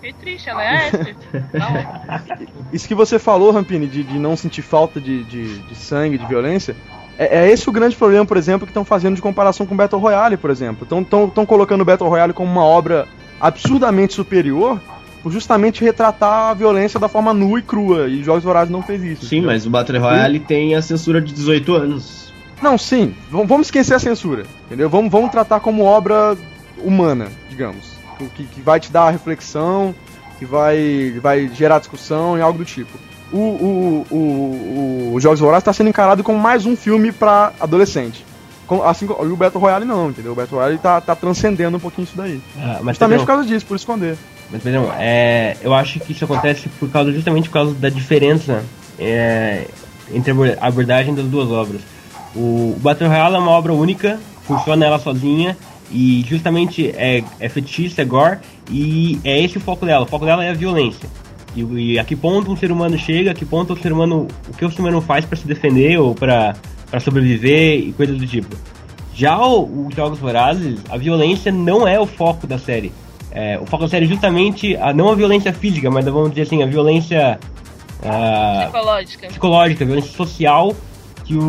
Fiquei triste, ela é. *laughs* Isso que você falou, Rampini, de, de não sentir falta de, de, de sangue, de violência. É, é esse o grande problema, por exemplo, que estão fazendo de comparação com Battle Royale, por exemplo. Estão colocando o Battle Royale como uma obra absurdamente superior por justamente retratar a violência da forma nua e crua. E Jogos Vorazes não fez isso. Sim, entendeu? mas o Battle Royale tem a censura de 18 anos. Não, sim. V- vamos esquecer a censura, entendeu? Vamos, vamos tratar como obra humana, digamos. Que, que vai te dar a reflexão, que vai, vai gerar discussão e algo do tipo. O, o, o, o, o Jogos Vorazes está sendo encarado como mais um filme para adolescente. Assim, e o Battle Royale não, entendeu? O Battle Royale tá, tá transcendendo um pouquinho isso daí. Ah, mas Justamente Pedrão, por causa disso, por esconder. Mas, Pedrão, é, eu acho que isso acontece por causa, justamente por causa da diferença é, entre a abor- a abordagem das duas obras. O Battle Royale é uma obra única, funciona ela sozinha, e justamente é, é fetichista, é gore, e é esse o foco dela. O foco dela é a violência. E, e a que ponto um ser humano chega, a que ponto o ser humano. O que o ser humano faz para se defender ou para sobreviver e coisas do tipo. Já o, os Jogos Vorazes, a violência não é o foco da série. É, o foco da série é justamente a, não a violência física, mas vamos dizer assim, a violência ah, Psicológica. psicológica, a violência social que o,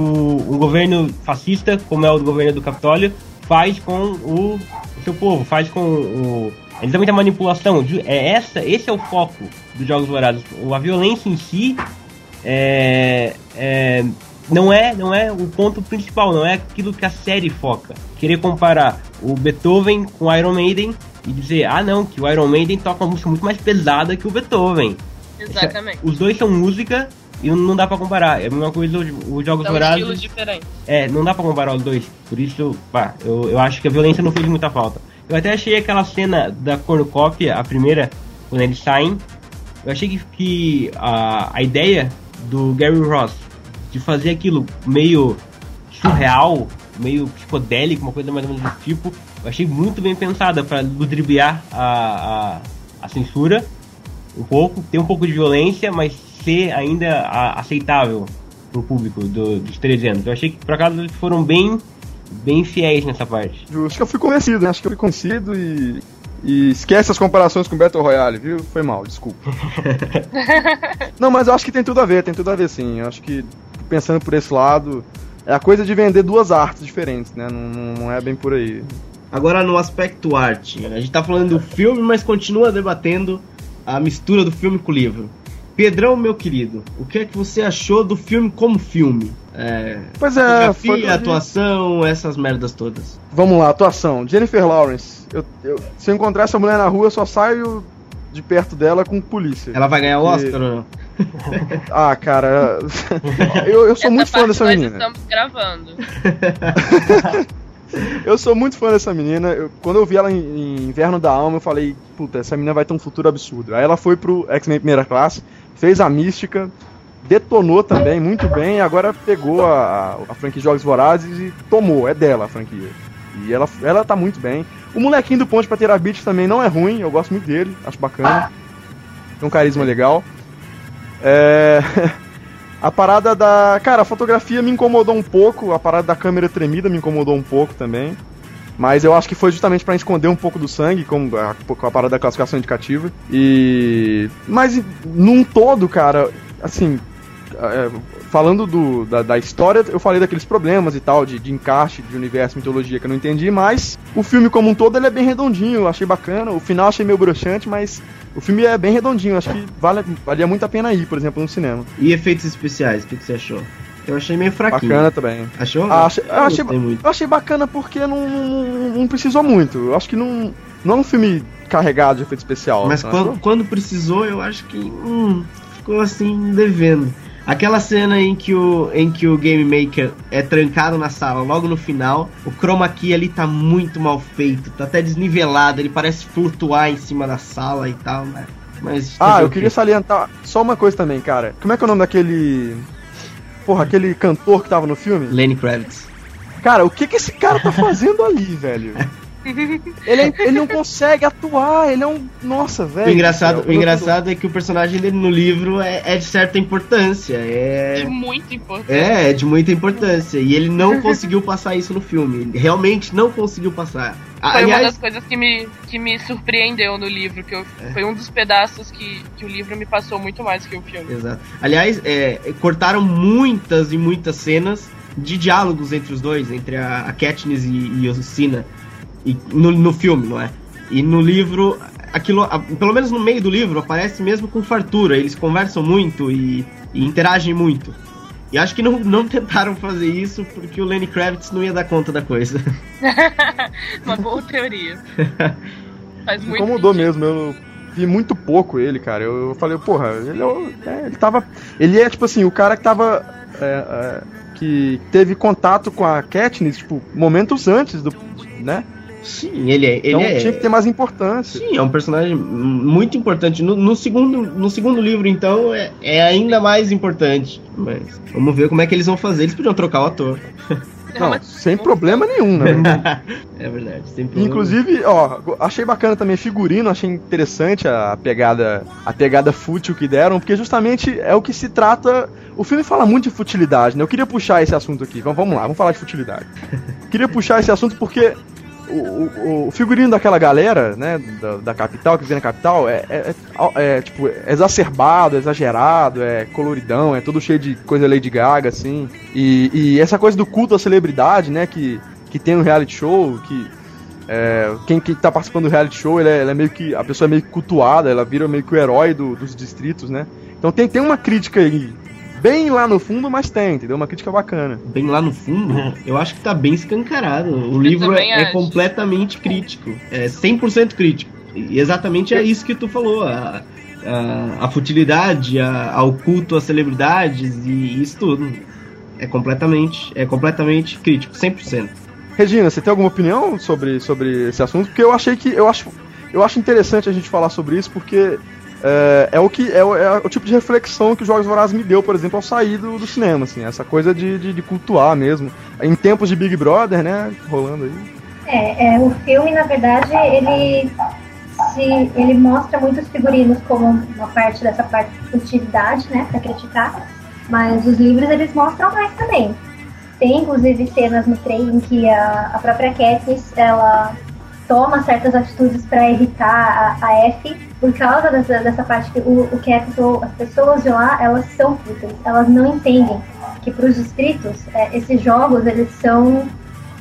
o governo fascista, como é o governo do Capitólio, faz com o, o seu povo, faz com o. Ele tem muita manipulação. Ju- É essa, esse é o foco dos Jogos. O- A violência em si é, é, não é não é o ponto principal, não é aquilo que a série foca. Querer comparar o Beethoven com o Iron Maiden e dizer, ah não, que o Iron Maiden toca uma música muito mais pesada que o Beethoven. Exatamente. Os dois são música e não dá pra comparar. É a mesma coisa os os Jogos São Vorazes. diferentes. É, não dá pra comparar os dois. Por isso, pá, eu, eu acho que a violência não fez muita falta. Eu até achei aquela cena da cornucópia, a primeira, quando eles saem. Eu achei que, que a, a ideia do Gary Ross de fazer aquilo meio surreal, meio psicodélico, uma coisa mais ou menos do tipo, eu achei muito bem pensada pra ludibriar a, a, a censura um pouco, ter um pouco de violência, mas ser ainda a- aceitável pro público do- dos 13 anos. Eu achei que por acaso eles foram bem, bem fiéis nessa parte. Acho que eu fui convencido, né? Acho que eu fui convencido e. E esquece as comparações com Battle Royale, viu? Foi mal, desculpa. *laughs* não, mas eu acho que tem tudo a ver, tem tudo a ver sim. Eu acho que, pensando por esse lado, é a coisa de vender duas artes diferentes, né? Não- não é bem por aí. Agora no aspecto arte, a gente tá falando do filme, mas continua debatendo a mistura do filme com o livro. Pedrão, meu querido, o que é que você achou do filme como filme? É, Pois é, foi. fotografia, atuação, essas merdas todas. Vamos lá, atuação. Jennifer Lawrence. Eu, eu- se eu encontrar essa mulher na rua, eu só saio de perto dela com polícia. Ela vai ganhar o E- Oscar ou não? *laughs* *laughs* Ah, cara. *laughs* eu, eu sou Essa muito fã dessa nós menina. estamos gravando. Eu sou muito fã dessa menina. Eu- quando eu vi ela em, em Inverno da Alma, eu falei, puta, essa menina vai ter um futuro absurdo. Aí ela foi pro X-Men Primeira Classe, fez a mística, detonou também muito bem, e agora pegou a, a, a franquia Jogos Vorazes e tomou, é dela a franquia. E ela, ela tá muito bem. O molequinho do Ponte pra ter a Beach também não é ruim, eu gosto muito dele, acho bacana. Tem um carisma legal. É. *laughs* A parada da. Cara, a fotografia me incomodou um pouco, a parada da câmera tremida me incomodou um pouco também. Mas eu acho que foi justamente pra esconder um pouco do sangue, como a, com a parada da classificação indicativa. E. Mas num todo, cara, assim. é, falando do, da, da história, eu falei daqueles problemas e tal, de, de encaixe de universo, mitologia que eu não entendi, mas o filme como um todo ele é bem redondinho, eu achei bacana. O final achei meio broxante, mas o filme é bem redondinho, acho que vale, valia muito a pena ir, por exemplo, no cinema. E efeitos especiais, o que, que você achou? Eu achei meio fraquinho. Bacana também. Achou? Ah, achei- eu, achei, eu achei bacana porque não, não, não precisou muito. Eu acho que não. Não é um filme carregado de efeito especial. Mas quando, quando precisou, eu acho que hum, ficou assim, devendo. Aquela cena em que, o, em que o Game Maker é trancado na sala, logo no final, o chroma key ali tá muito mal feito, tá até desnivelado, ele parece flutuar em cima da sala e tal, né? Mas. Ah, eu queria salientar só uma coisa também, cara. Como é que é o nome daquele. Porra, aquele cantor que tava no filme? Lenny Kravitz. Cara, o que que esse cara tá fazendo ali, *laughs* velho? Ele, é- ele não consegue atuar, ele é um. Nossa, velho. O engraçado, do céu. o engraçado é que o personagem dele no livro é, é de certa importância. É É, muito importante. é, é de muita importância. E ele não conseguiu passar isso no filme. Ele realmente não conseguiu passar. Foi uma Aliás, das coisas que me, que me surpreendeu no livro, que eu, É. foi um dos pedaços que, que o livro me passou muito mais que o filme. Exato. Aliás, é, cortaram muitas e muitas cenas de diálogos entre os dois, entre a, a Katniss e, e o Sina. E no, no filme, não é? E no livro, aquilo, a- pelo menos no meio do livro, aparece mesmo com fartura. Eles conversam muito e, e interagem muito. E acho que não, não tentaram fazer isso porque o Lenny Kravitz não ia dar conta da coisa. *laughs* Uma boa teoria. Faz Me muito incomodou sentido. mesmo, eu vi muito pouco ele, cara. Eu, falei, porra, ele, é o- é, ele tava. Ele é, tipo assim, o cara que tava. é, é, que teve contato com a Katniss, tipo, momentos antes do. né? Sim, ele é. Ele Então é... tinha que ter mais importância. Sim, é um personagem muito importante. No, no segundo, no segundo livro, então, é, é ainda mais importante. Mas vamos ver como é que eles vão fazer. Eles podiam trocar o ator. *laughs* Não, sem problema nenhum, né? *laughs* é verdade. Sem problema. Inclusive, ó, achei bacana também figurino, achei interessante a pegada, a pegada fútil que deram, porque justamente é o que se trata. O filme fala muito de futilidade, né? Eu queria puxar esse assunto aqui. Vamos, vamos lá, vamos falar de futilidade. *laughs* queria puxar esse assunto porque o, o- figurino daquela galera, né, da, da capital, que vive na capital, é, é- é- é, tipo, é exacerbado, é exagerado, é coloridão, é todo cheio de coisa Lady Gaga, assim. E, e essa coisa do culto à celebridade, né, que, que tem no reality show, que é, quem, quem tá participando do reality show, ele é, ela é meio que. A pessoa é meio que cultuada, ela vira meio que o herói do- dos distritos, né? Então tem, tem uma crítica aí, bem lá no fundo, mas tem, entendeu? Uma crítica bacana. Bem lá no fundo, eu acho que tá bem escancarado. O livro também é, é completamente crítico. É 100% crítico. E exatamente é isso que tu falou. A, a, a futilidade, a, ao culto às celebridades e isso tudo. É completamente, é completamente crítico, 100%. Regina, você tem alguma opinião sobre, sobre esse assunto? Porque eu achei que. Eu acho, eu acho interessante a gente falar sobre isso, porque é, é o que é o, é o tipo de reflexão que os Jogos Vorazes me deu, por exemplo, ao sair do, do cinema, assim, essa coisa de, de, de cultuar mesmo. Em tempos de Big Brother, né? Rolando aí. É, é, o filme, na verdade, ele se ele mostra muitos figurinos como uma parte dessa parte de futilidade, né, para criticar, mas os livros eles mostram mais também. Tem inclusive cenas no trem em que a, a própria Katniss ela toma certas atitudes para irritar a, a F por causa dessa, dessa parte que o, o Capital, as pessoas de lá, elas são fúteis, elas não entendem que para os distritos é, esses jogos eles são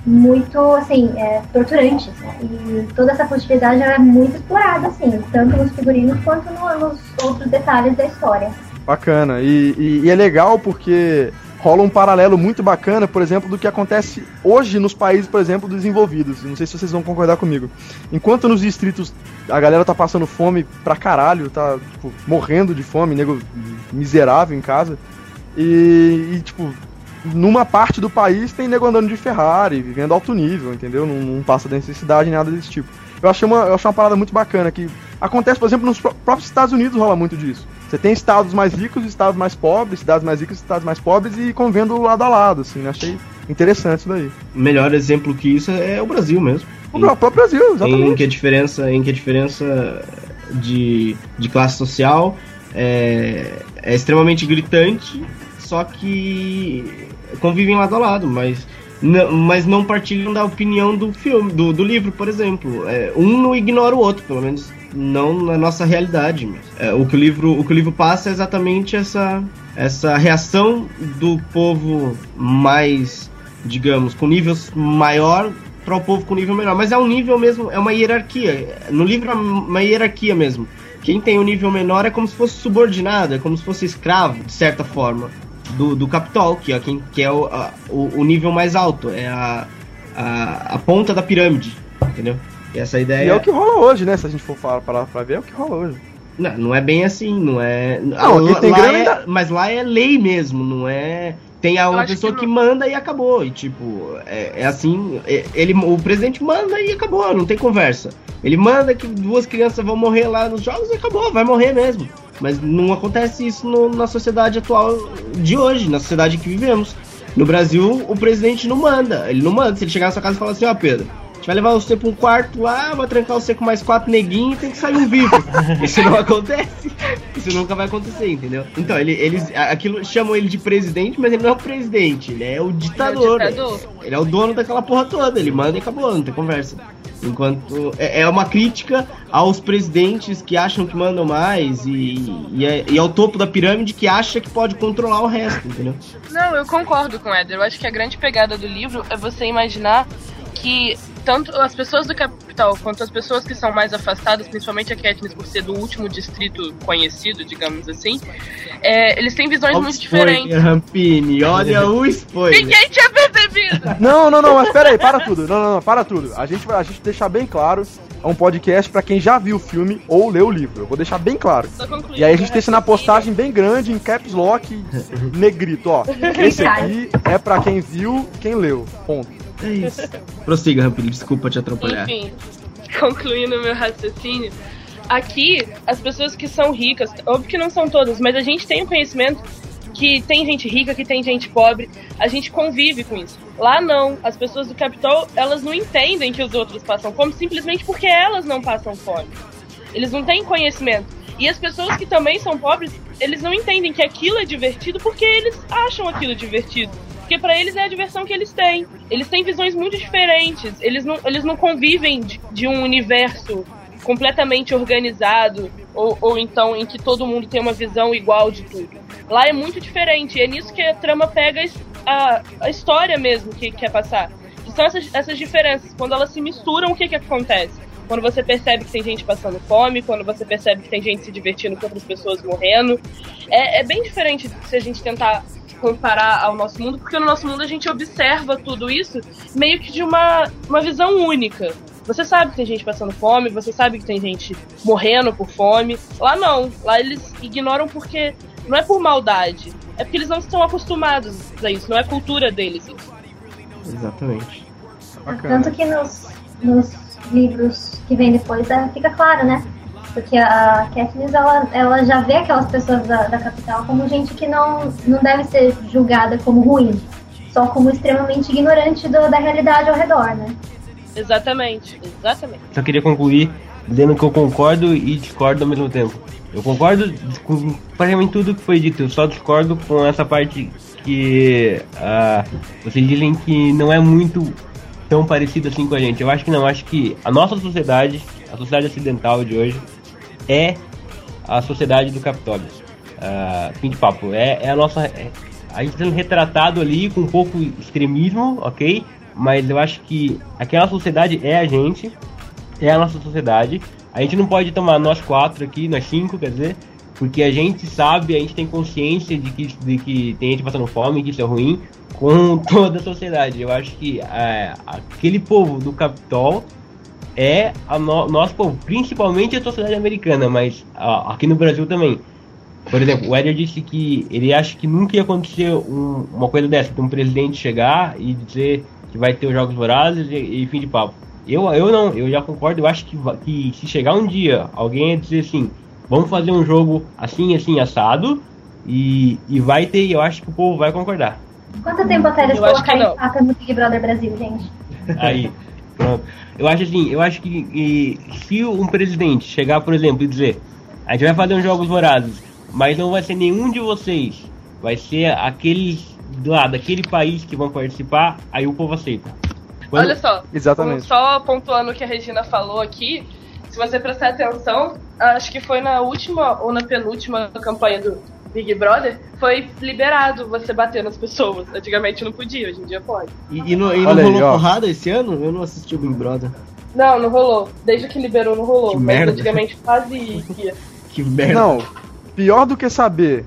muito, assim, é, torturantes. né? E toda essa ela é muito explorada, assim, tanto nos figurinos quanto no- nos outros detalhes da história. Bacana. E, e- e é legal porque rola um paralelo muito bacana, por exemplo, do que acontece hoje nos países, por exemplo, desenvolvidos. Não sei se vocês vão concordar comigo. Enquanto nos distritos a galera tá passando fome pra caralho, tá tipo, morrendo de fome, nego miserável em casa. E, e, tipo, numa parte do país tem nego andando de Ferrari, vivendo alto nível, entendeu? Não, não passa necessidade, nada desse tipo. Eu achei, uma, eu achei uma parada muito bacana que acontece, por exemplo, nos pró- próprios Estados Unidos rola muito disso. Você tem estados mais ricos, estados mais pobres, cidades mais ricas, estados mais pobres e convivendo lado a lado, assim, né? Achei interessante isso daí. O melhor exemplo que isso é o Brasil mesmo. O próprio Brasil, em exatamente. que a diferença, em que a diferença de, de classe social é, é extremamente gritante, só que convivem lado a lado, mas não, mas não partilham da opinião do filme, do, do livro, por exemplo. É, um não ignora o outro, pelo menos não na nossa realidade. É, o, que o, livro, o que o livro passa é exatamente essa, essa reação do povo mais, digamos, com níveis maior para o povo com nível menor. Mas é um nível mesmo, é uma hierarquia. No livro é uma hierarquia mesmo. Quem tem um nível menor é como se fosse subordinado, é como se fosse escravo, de certa forma, do, do capital, que é, quem, que é o, a- o, o nível mais alto, é a, a, a ponta da pirâmide, entendeu? E essa E ideia. é o que rola hoje, né? Se a gente for falar parar pra ver, é o que rola hoje. Não, não é bem assim, não é. Não, lá, tem lá grana é- ainda- Mas lá é lei mesmo, não é. Tem a uma pessoa que que, manda e acabou. E tipo, é, é assim. é- ele, o presidente manda e acabou, não tem conversa. Ele manda que duas crianças vão morrer lá nos jogos e acabou, vai morrer mesmo. Mas não acontece isso no- na sociedade atual de hoje, na sociedade que vivemos. No Brasil, o presidente não manda. Ele não manda. Se ele chegar na sua casa e falar assim, ó, Pedro, a gente vai levar você pra um quarto lá, vai trancar você com mais quatro neguinhos e tem que sair um vivo. *laughs* Isso não acontece. Isso nunca vai acontecer, entendeu? Então, ele, eles. Aquilo chamam ele de presidente, mas ele não é o presidente, ele é o ditador. Ele é o ditador. Ele é o dono daquela porra toda, ele manda e acabou, não tem conversa. Enquanto é, é uma crítica aos presidentes que acham que mandam mais e, e, é, e ao topo da pirâmide que acha que pode controlar o resto, entendeu? Não, eu concordo com o Éder. Eu acho que a grande pegada do livro é você imaginar que tanto as pessoas do capital quanto as pessoas que são mais afastadas, principalmente a Katniss por ser do último distrito conhecido, digamos assim, é, eles têm visões Olha o muito spoiler, diferentes. Rampini, olha o spoiler. Ninguém tinha percebido! *laughs* Não, não, não, mas pera aí, para tudo. Não, não, não, para tudo. A gente vai a gente deixar bem claro, é um podcast pra quem já viu o filme ou leu o livro. Eu vou deixar bem claro. E aí a gente deixa na postagem bem grande, em caps lock, negrito, ó. *laughs* Esse aqui é pra quem viu, quem leu. Ponto. É isso. Prossiga, Rampini, desculpa te atrapalhar. Enfim, concluindo meu raciocínio, aqui as pessoas que são ricas, óbvio que não são todas, mas a gente tem o conhecimento que tem gente rica, que tem gente pobre, a gente convive com isso. Lá não, as pessoas do capital, elas não entendem que os outros passam fome simplesmente porque elas não passam fome. Eles não têm conhecimento. E as pessoas que também são pobres, eles não entendem que aquilo é divertido porque eles acham aquilo divertido. Porque pra eles é a diversão que eles têm. Eles têm visões muito diferentes. Eles não, eles não convivem de, de um universo completamente organizado ou, ou então em que todo mundo tem uma visão igual de tudo. Lá é muito diferente. E é nisso que a trama pega a, a história mesmo que quer passar. Que são essas, essas diferenças. Quando elas se misturam, o que, que acontece? Quando você percebe que tem gente passando fome, quando você percebe que tem gente se divertindo com outras pessoas morrendo. É, é bem diferente se a gente tentar comparar ao nosso mundo, porque no nosso mundo a gente observa tudo isso meio que de uma, uma visão única. Você sabe que tem gente passando fome, você sabe que tem gente morrendo por fome. Lá não. Lá eles ignoram porque não é por maldade. É porque eles não estão acostumados a isso. Não é cultura deles. Exatamente. Tanto que nos, nos livros que vem depois é, fica claro, né? Porque a Katniss, ela, ela já vê aquelas pessoas da, da capital como gente que não, não deve ser julgada como ruim. Só como extremamente ignorante do- da realidade ao redor, né? Exatamente. Exatamente. Só queria concluir dizendo que eu concordo e discordo ao mesmo tempo. Eu concordo com praticamente tudo que foi dito, eu só discordo com essa parte que ah, vocês dizem que não é muito tão parecido assim com a gente. Eu acho que não, acho que a nossa sociedade, a sociedade ocidental de hoje, é a sociedade do Capitólio. Ah, fim de papo, é, é a nossa. é- a gente sendo retratado ali com um pouco extremismo, ok? Mas eu acho que aquela sociedade é a gente, é a nossa sociedade. A gente não pode tomar nós quatro aqui, nós cinco, quer dizer, porque a gente sabe, a gente tem consciência de que, de que tem gente passando fome, que isso é ruim, com *laughs* toda a sociedade. Eu acho que é, aquele povo do Capitol é a no, nosso povo, principalmente a sociedade americana, mas aqui no Brasil também. Por exemplo, o Éder disse que ele acha que nunca ia acontecer um- uma coisa dessa, de um presidente chegar e dizer que vai ter os Jogos Vorazes e, e fim de papo. Eu, eu não, eu já concordo, eu acho que, que se chegar um dia alguém ia dizer assim, vamos fazer um jogo assim, assim, assado, e, e vai ter, eu acho que o povo vai concordar. Quanto tempo até eles colocarem faca no Big Brother Brasil, gente? Aí, pronto. Eu acho assim, eu acho que e, se um presidente chegar, por exemplo, e dizer, a gente vai fazer uns jogos vorazes, mas não vai ser nenhum de vocês, vai ser aqueles lá daquele país que vão participar, aí o povo aceita. Quando- Olha só, Exatamente. um- só pontuando o que a Regina falou aqui, você prestar atenção, acho que foi na última ou na penúltima campanha do Big Brother, foi liberado você bater nas pessoas. Antigamente não podia, hoje em dia pode. E, e não, e não Olha aí, rolou ó. porrada esse ano? Eu não assisti o Big Brother. Não, não rolou. Desde que liberou, não rolou. Que Mas merda. antigamente quase ia. *laughs* Que merda. Não, pior do que saber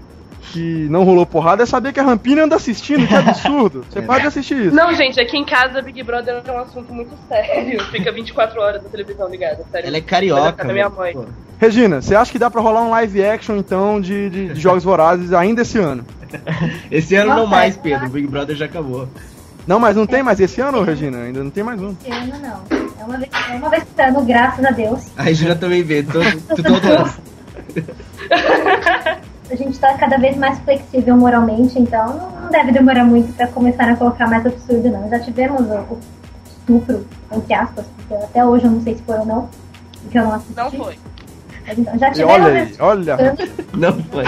que não rolou porrada é saber que a Rampini anda assistindo, que absurdo. *laughs* Você pode assistir isso. Não, gente, aqui em casa Big Brother é um assunto muito sério. Fica 24 horas a televisão ligada, sério. Ela é carioca. Da minha mãe. Pô. Regina, você acha que dá pra rolar um live action então de, de- de *laughs* Jogos Vorazes ainda esse ano? *laughs* Esse ano não mais, é Pedro. O Big Brother já acabou. Não, mas não tem mais esse ano, Regina? Ainda não tem mais um. Esse ano não. É uma vez, é uma vez por ano, graças a Deus. A Regina também vê. Todo, todo ano. A gente tá cada vez mais flexível moralmente, então não deve demorar muito pra começar a colocar mais absurdo, não. Já tivemos o, o estupro, entre aspas, porque até hoje eu não sei se foi ou não, porque eu não assisti. Não foi. Mas, então, já E tivemos olha aí, olha. Não foi.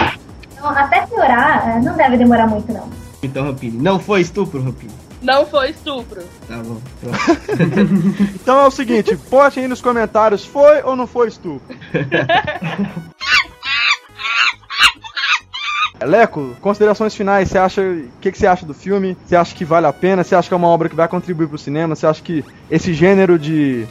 então, até piorar, eh, não deve demorar muito, não. Então, Rampini. Não foi estupro, Rampini. Não foi estupro. Tá bom. *laughs* Então é o seguinte, poste aí nos comentários, foi ou não foi estupro? *laughs* Leco, considerações finais, você acha, o que, que você acha do filme? Você acha que vale a pena? Você acha que é uma obra que vai contribuir pro cinema? Você acha que esse gênero de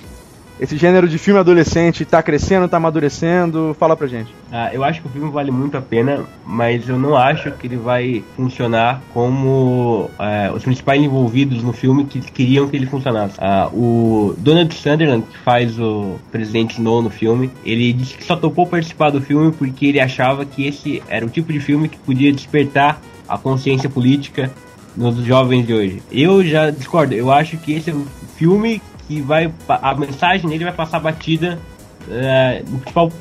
esse gênero de filme adolescente tá crescendo, tá amadurecendo? Fala pra gente. Ah, eu acho que o filme vale muito a pena, mas eu não acho que ele vai funcionar como é, os principais envolvidos no filme que queriam que ele funcionasse. Ah, o Donald Sutherland, que faz o presidente Snow no filme, ele disse que só topou participar do filme porque ele achava que esse era o tipo de filme que podia despertar a consciência política nos jovens de hoje. Eu já discordo, eu acho que esse é um filme que vai a mensagem dele vai passar batida é, no, principal,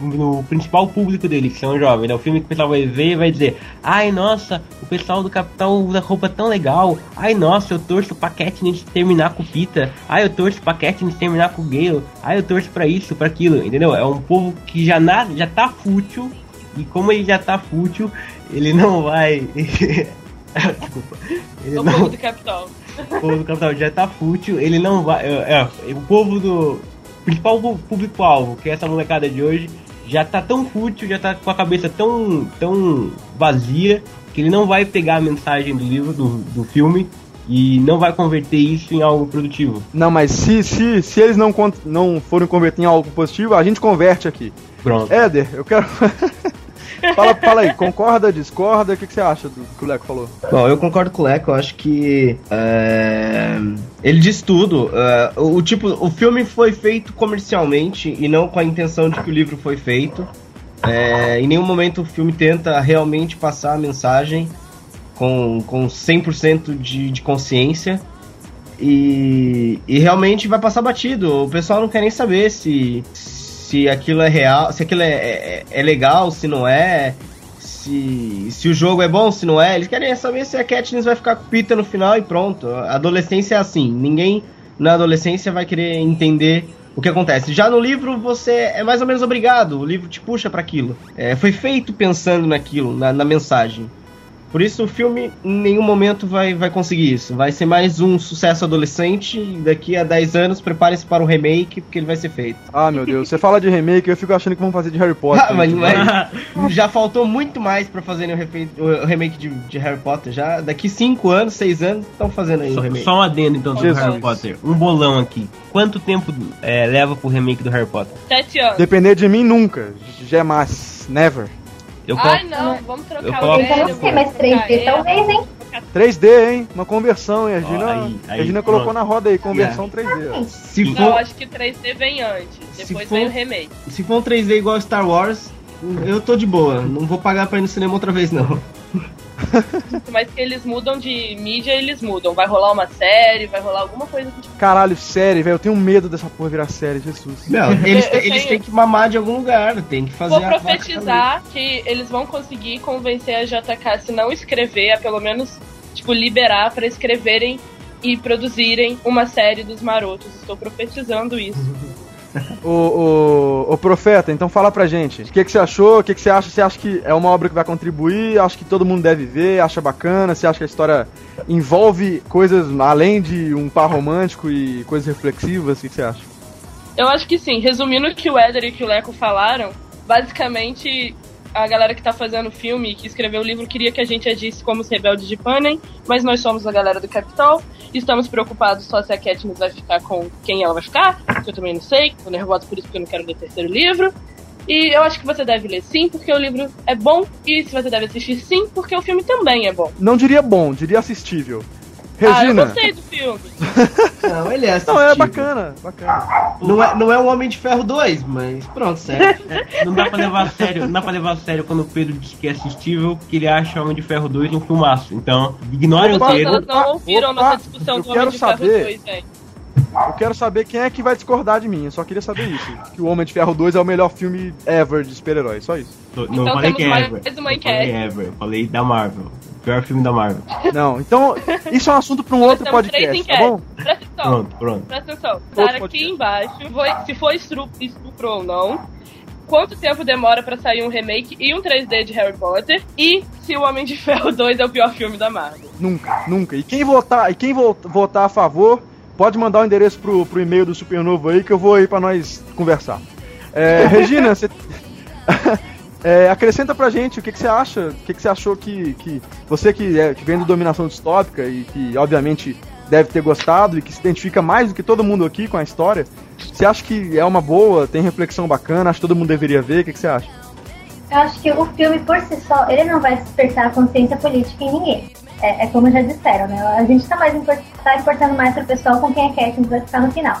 no principal público dele, que são jovens. É o filme que o pessoal vai ver vai dizer: Ai, nossa, o pessoal do Capital usa roupa tão legal. Ai, nossa, eu torço pra Katniss terminar com o Pita. Ai, eu torço pra Katniss terminar com o Gale. Ai, eu torço pra isso, pra aquilo. Entendeu? É um povo que já, na, já tá fútil. E como ele já tá fútil, ele não vai. *laughs* Desculpa. Ele O não, povo do Capitol. O povo do capital já tá fútil, ele não vai. É, é, o povo do. principal público-alvo, que é essa molecada de hoje, já tá tão fútil, já tá com a cabeça tão, tão vazia, que ele não vai pegar a mensagem do livro, do, do filme, e não vai converter isso em algo produtivo. Não, mas se, se, se eles não, não forem converter em algo positivo, a gente converte aqui. Pronto. Éder, eu quero. *laughs* fala, fala aí, concorda, discorda? O que, que você acha do que o Leco falou? Bom, eu concordo com o Leco, eu acho que é, ele diz tudo. é, o, tipo, o filme foi feito comercialmente e não com a intenção de que o livro foi feito. É, em nenhum momento o filme tenta realmente passar a mensagem com, com 100% de, de consciência. E, e realmente vai passar batido. O pessoal não quer nem saber se aquilo é real, se aquilo é, é, é legal, se não é, se, se o jogo é bom, se não é. Eles querem saber se a Katniss vai ficar com pita no final e pronto. A adolescência é assim. Ninguém na adolescência vai querer entender o que acontece. Já no livro você é mais ou menos obrigado. O livro te puxa para aquilo. É, foi feito pensando naquilo, na, na mensagem. Por isso o filme em nenhum momento vai, vai conseguir isso. Vai ser mais um sucesso adolescente. E daqui a 10 anos, prepare-se para o remake, porque ele vai ser feito. Ah, meu Deus, você fala de remake, eu fico achando que vão fazer de Harry *laughs* Potter. Ah, mas, mas *laughs* já faltou muito mais pra fazerem o, remake de, de Harry Potter. Já daqui 5 anos, 6 anos, estão fazendo aí o Só, remake. só um adendo então do Jesus. Harry Potter. Um bolão aqui. Quanto tempo é, leva pro remake do Harry Potter? Sete anos. Depender de mim, nunca. Jamais. Never. Eu Ai, coloco- não, vamos trocar eu o coloco- Eu não sei, mas 3D talvez, hein? 3D, hein? Uma conversão, hein? A Regina, Ó, aí, aí, a Regina colocou na roda aí, conversão 3D. Se Não, for, acho que 3D vem antes. Se Depois for- vem o remake. se for um 3D igual Star Wars, eu tô de boa. Não vou pagar pra ir no cinema outra vez, não. *laughs* Mas que eles mudam de mídia, eles mudam. Vai rolar uma série, vai rolar alguma coisa do tipo. Caralho, série, velho. Eu tenho medo dessa porra virar série, Jesus. Não, *laughs* eles, Eu- eu eles tenho- têm que mamar de algum lugar. Tem que fazer Vou profetizar que eles vão conseguir convencer a JK, se não escrever, a pelo menos, tipo, liberar pra escreverem e produzirem uma série dos marotos. Estou profetizando isso. Ô, ô, ô, profeta, então fala pra gente. O que, que você achou? O que, que você acha? Você acha que é uma obra que vai contribuir? Acha que todo mundo deve ver? Acha bacana? Você acha que a história envolve coisas além de um par romântico e coisas reflexivas? O que, que você acha? Eu acho que sim. Resumindo o que o Éder e o o Leco falaram, basicamente a galera que tá fazendo o filme e que escreveu o livro queria que a gente agisse como os rebeldes de Panem, mas nós somos a galera do Capitol e estamos preocupados só se a Katniss vai ficar com quem ela vai ficar, que eu também não sei, tô nervosa por isso porque eu não quero ler o terceiro livro. E eu acho que você deve ler sim, porque o livro é bom, e se você deve assistir sim, porque o filme também é bom. Não diria bom, diria assistível. Ah, eu Regina. gostei do filme. *laughs* Não, ele é não, assistível. é bacana, bacana. Não é, não é um Homem de Ferro 2, mas pronto, sério. *laughs* É, não dá pra levar a sério, não dá pra levar a sério quando o Pedro diz que é assistível, porque ele acha Homem de Ferro 2 um filmaço. Então, ignore o Pedro. não ouviram opa, nossa discussão eu do Homem quero de Ferro saber- 2, gente. Eu quero saber quem é que vai discordar de mim. Eu só queria saber isso. Que o Homem de Ferro 2 é o melhor filme ever de super-herói. Só isso. Não Então falei que é mais Ever. uma Não falei. Ever, eu falei da Marvel. Pior filme da Marvel. Não, então, isso é um assunto para um outro podcast, tá bom? Presta atenção. Pronto, pronto. Presta atenção. Outro Tá aqui embaixo foi- se foi estupro, estupro ou não. Quanto tempo demora pra sair um remake e um 3D de Harry Potter? E se o Homem de Ferro *laughs* 2 é o pior filme da Marvel? Nunca, nunca. E quem votar, e quem vo- votar a favor, pode mandar o endereço pro, pro e-mail do Supernovo aí que eu vou aí pra nós conversar. É, Regina, você. *laughs* É, acrescenta pra gente o que, que você acha, o que, que você achou que. que você que, é, que vem do Dominação Distópica e que obviamente deve ter gostado e que se identifica mais do que todo mundo aqui com a história, você acha que é uma boa, tem reflexão bacana, acho que todo mundo deveria ver, o que, que você acha? Eu acho que o filme por si só, ele não vai despertar a consciência política em ninguém. É, é como já disseram, né? A gente tá, mais import tá importando mais pro pessoal com quem a Katniss vai ficar no final.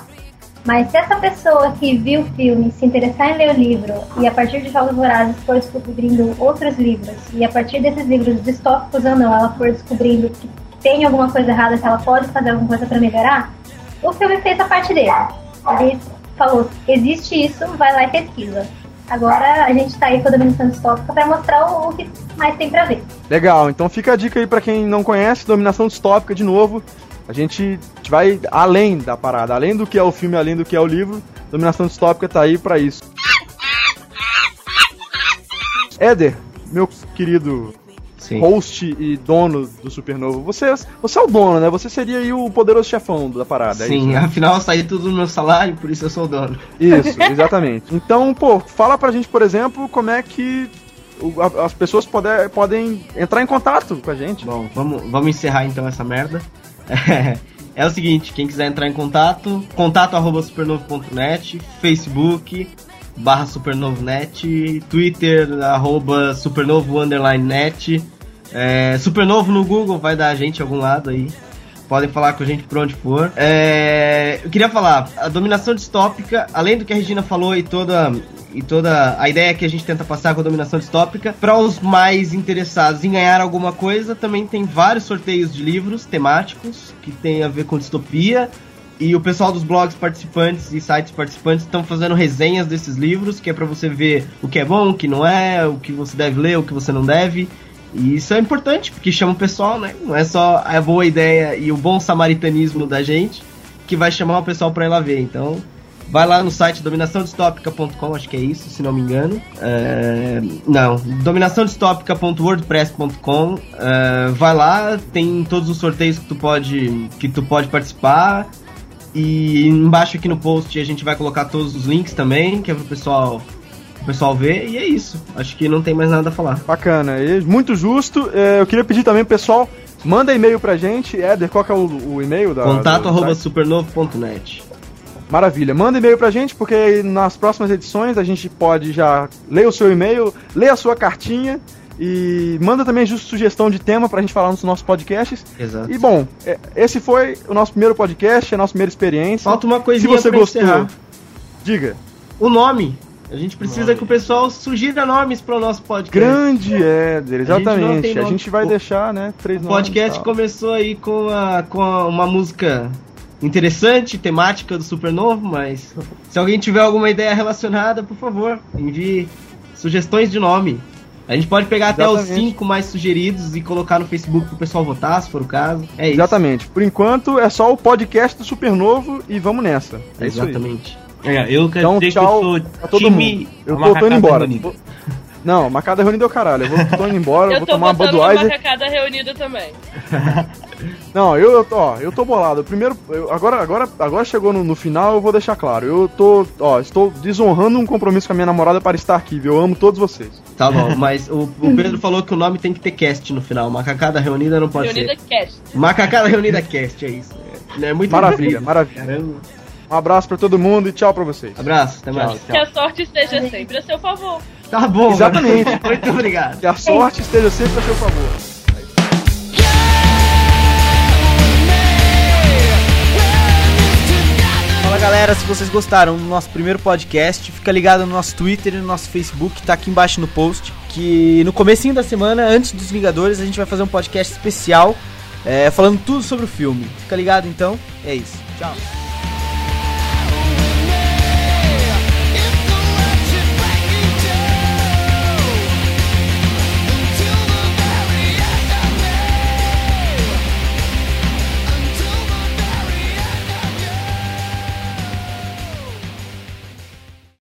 Mas se essa pessoa que viu o filme se interessar em ler o livro e a partir de Jogos Vorazes for descobrindo outros livros e a partir desses livros distópicos ou não, ela for descobrindo que tem alguma coisa errada, que ela pode fazer alguma coisa para melhorar, o filme fez a parte dele. Ele falou, existe isso, vai lá e pesquisa. Agora a gente tá aí com a dominação distópica para mostrar o, o que mais tem pra ver. Legal, então fica a dica aí pra quem não conhece, Dominação Distópica, de novo. A gente vai além da parada, além do que é o filme, além do que é o livro. Dominação Distópica tá aí pra isso. Éder, meu querido Sim. host e dono do Supernovo, você, você é o dono, né? Você seria aí o poderoso chefão da parada, é Sim, isso? né? afinal saí tudo do meu salário, por isso eu sou o dono. Isso, *laughs* exatamente. Então, pô, fala pra gente, por exemplo, como é que o- a- as pessoas poder, podem entrar em contato com a gente. Bom, vamos, vamos encerrar então essa merda. É, o seguinte, quem quiser entrar em contato, contato arroba supernovo.net, Facebook, barra supernovonet, Twitter, arroba supernovo underline net, é, supernovo no Google vai dar a gente algum lado aí. Podem falar com a gente por onde for. É, eu queria falar, a dominação distópica, além do que a Regina falou e toda, e toda a ideia que a gente tenta passar com a dominação distópica, para os mais interessados em ganhar alguma coisa, também tem vários sorteios de livros temáticos que tem a ver com distopia. E o pessoal dos blogs participantes e sites participantes estão fazendo resenhas desses livros, que é para você ver o que é bom, o que não é, o que você deve ler, o que você não deve. E isso é importante, porque chama o pessoal, né? Não é só a boa ideia e o bom samaritanismo da gente que vai chamar o pessoal pra ir lá ver. Então, vai lá no site dominaçãodistópica.com, acho que é isso, se não me engano. É, não, dominaçãodistópica.wordpress.com. É, vai lá, tem todos os sorteios que tu pode, que tu pode participar. E embaixo aqui no post a gente vai colocar todos os links também, que é pro pessoal, pro pessoal ver. E é isso. Acho que não tem mais nada a falar. Bacana, e muito justo. É, eu queria pedir também, pessoal, manda e-mail pra gente. Éder, qual que é o, o e-mail da Contato do arroba supernovo.net. Maravilha, manda e-mail pra gente, porque nas próximas edições a gente pode já ler o seu e-mail, ler a sua cartinha e manda também ju- sugestão de tema pra gente falar nos nossos podcasts. Exato. E bom, é, esse foi o nosso primeiro podcast, a nossa primeira experiência. Falta uma Se coisinha você pra gostou, encerrar. diga. O nome. A gente precisa que o pessoal sugira nomes para o nosso podcast. Grande Éder, gente não exatamente. A nome. gente vai O- deixar, né, três O nomes. podcast e tal. começou aí com, a, com a- uma música interessante, temática do Supernovo, mas se alguém tiver alguma ideia relacionada, por favor, envie sugestões de nome. A gente pode pegar até os Exatamente. cinco mais sugeridos e colocar no Facebook pro pessoal votar, se for o caso. É isso. Exatamente. Por enquanto é só o podcast do Supernovo e vamos nessa. É isso aí. Exatamente. É, eu quero Então, dizer tchau que eu a sou todo time mundo. Eu tô, indo embora. Tô- *laughs* Não, macada reunida é o caralho. Eu vou, tô indo embora, *laughs* Eu vou tô tomar uma botando uma Budweiser. macacada reunida também. *laughs* Não, eu, eu tô, ó, eu tô bolado. Primeiro, eu- agora, agora, agora chegou no, no final, eu vou deixar claro. Eu tô, ó, estou desonrando um compromisso com a minha namorada para estar aqui, viu? Eu amo todos vocês. Tá bom, mas o, o Pedro falou que o nome tem que ter cast no final. Macacada reunida não pode reunida ser. cast. Macacada reunida cast, é isso. É, é muito Maravilha, maravilha. Caramba. Um abraço pra todo mundo e tchau pra vocês. Abraço, até mais. Que a sorte esteja sempre a seu favor. Tá bom. Exatamente. garoto. *laughs* Muito obrigado. Que a sorte esteja sempre a seu favor. Fala galera, se vocês gostaram do nosso primeiro podcast, fica ligado no nosso Twitter e no nosso Facebook, tá aqui embaixo no post. Que no comecinho da semana, antes dos Vingadores, a gente vai fazer um podcast especial é, falando tudo sobre o filme. Fica ligado então, é isso. Tchau.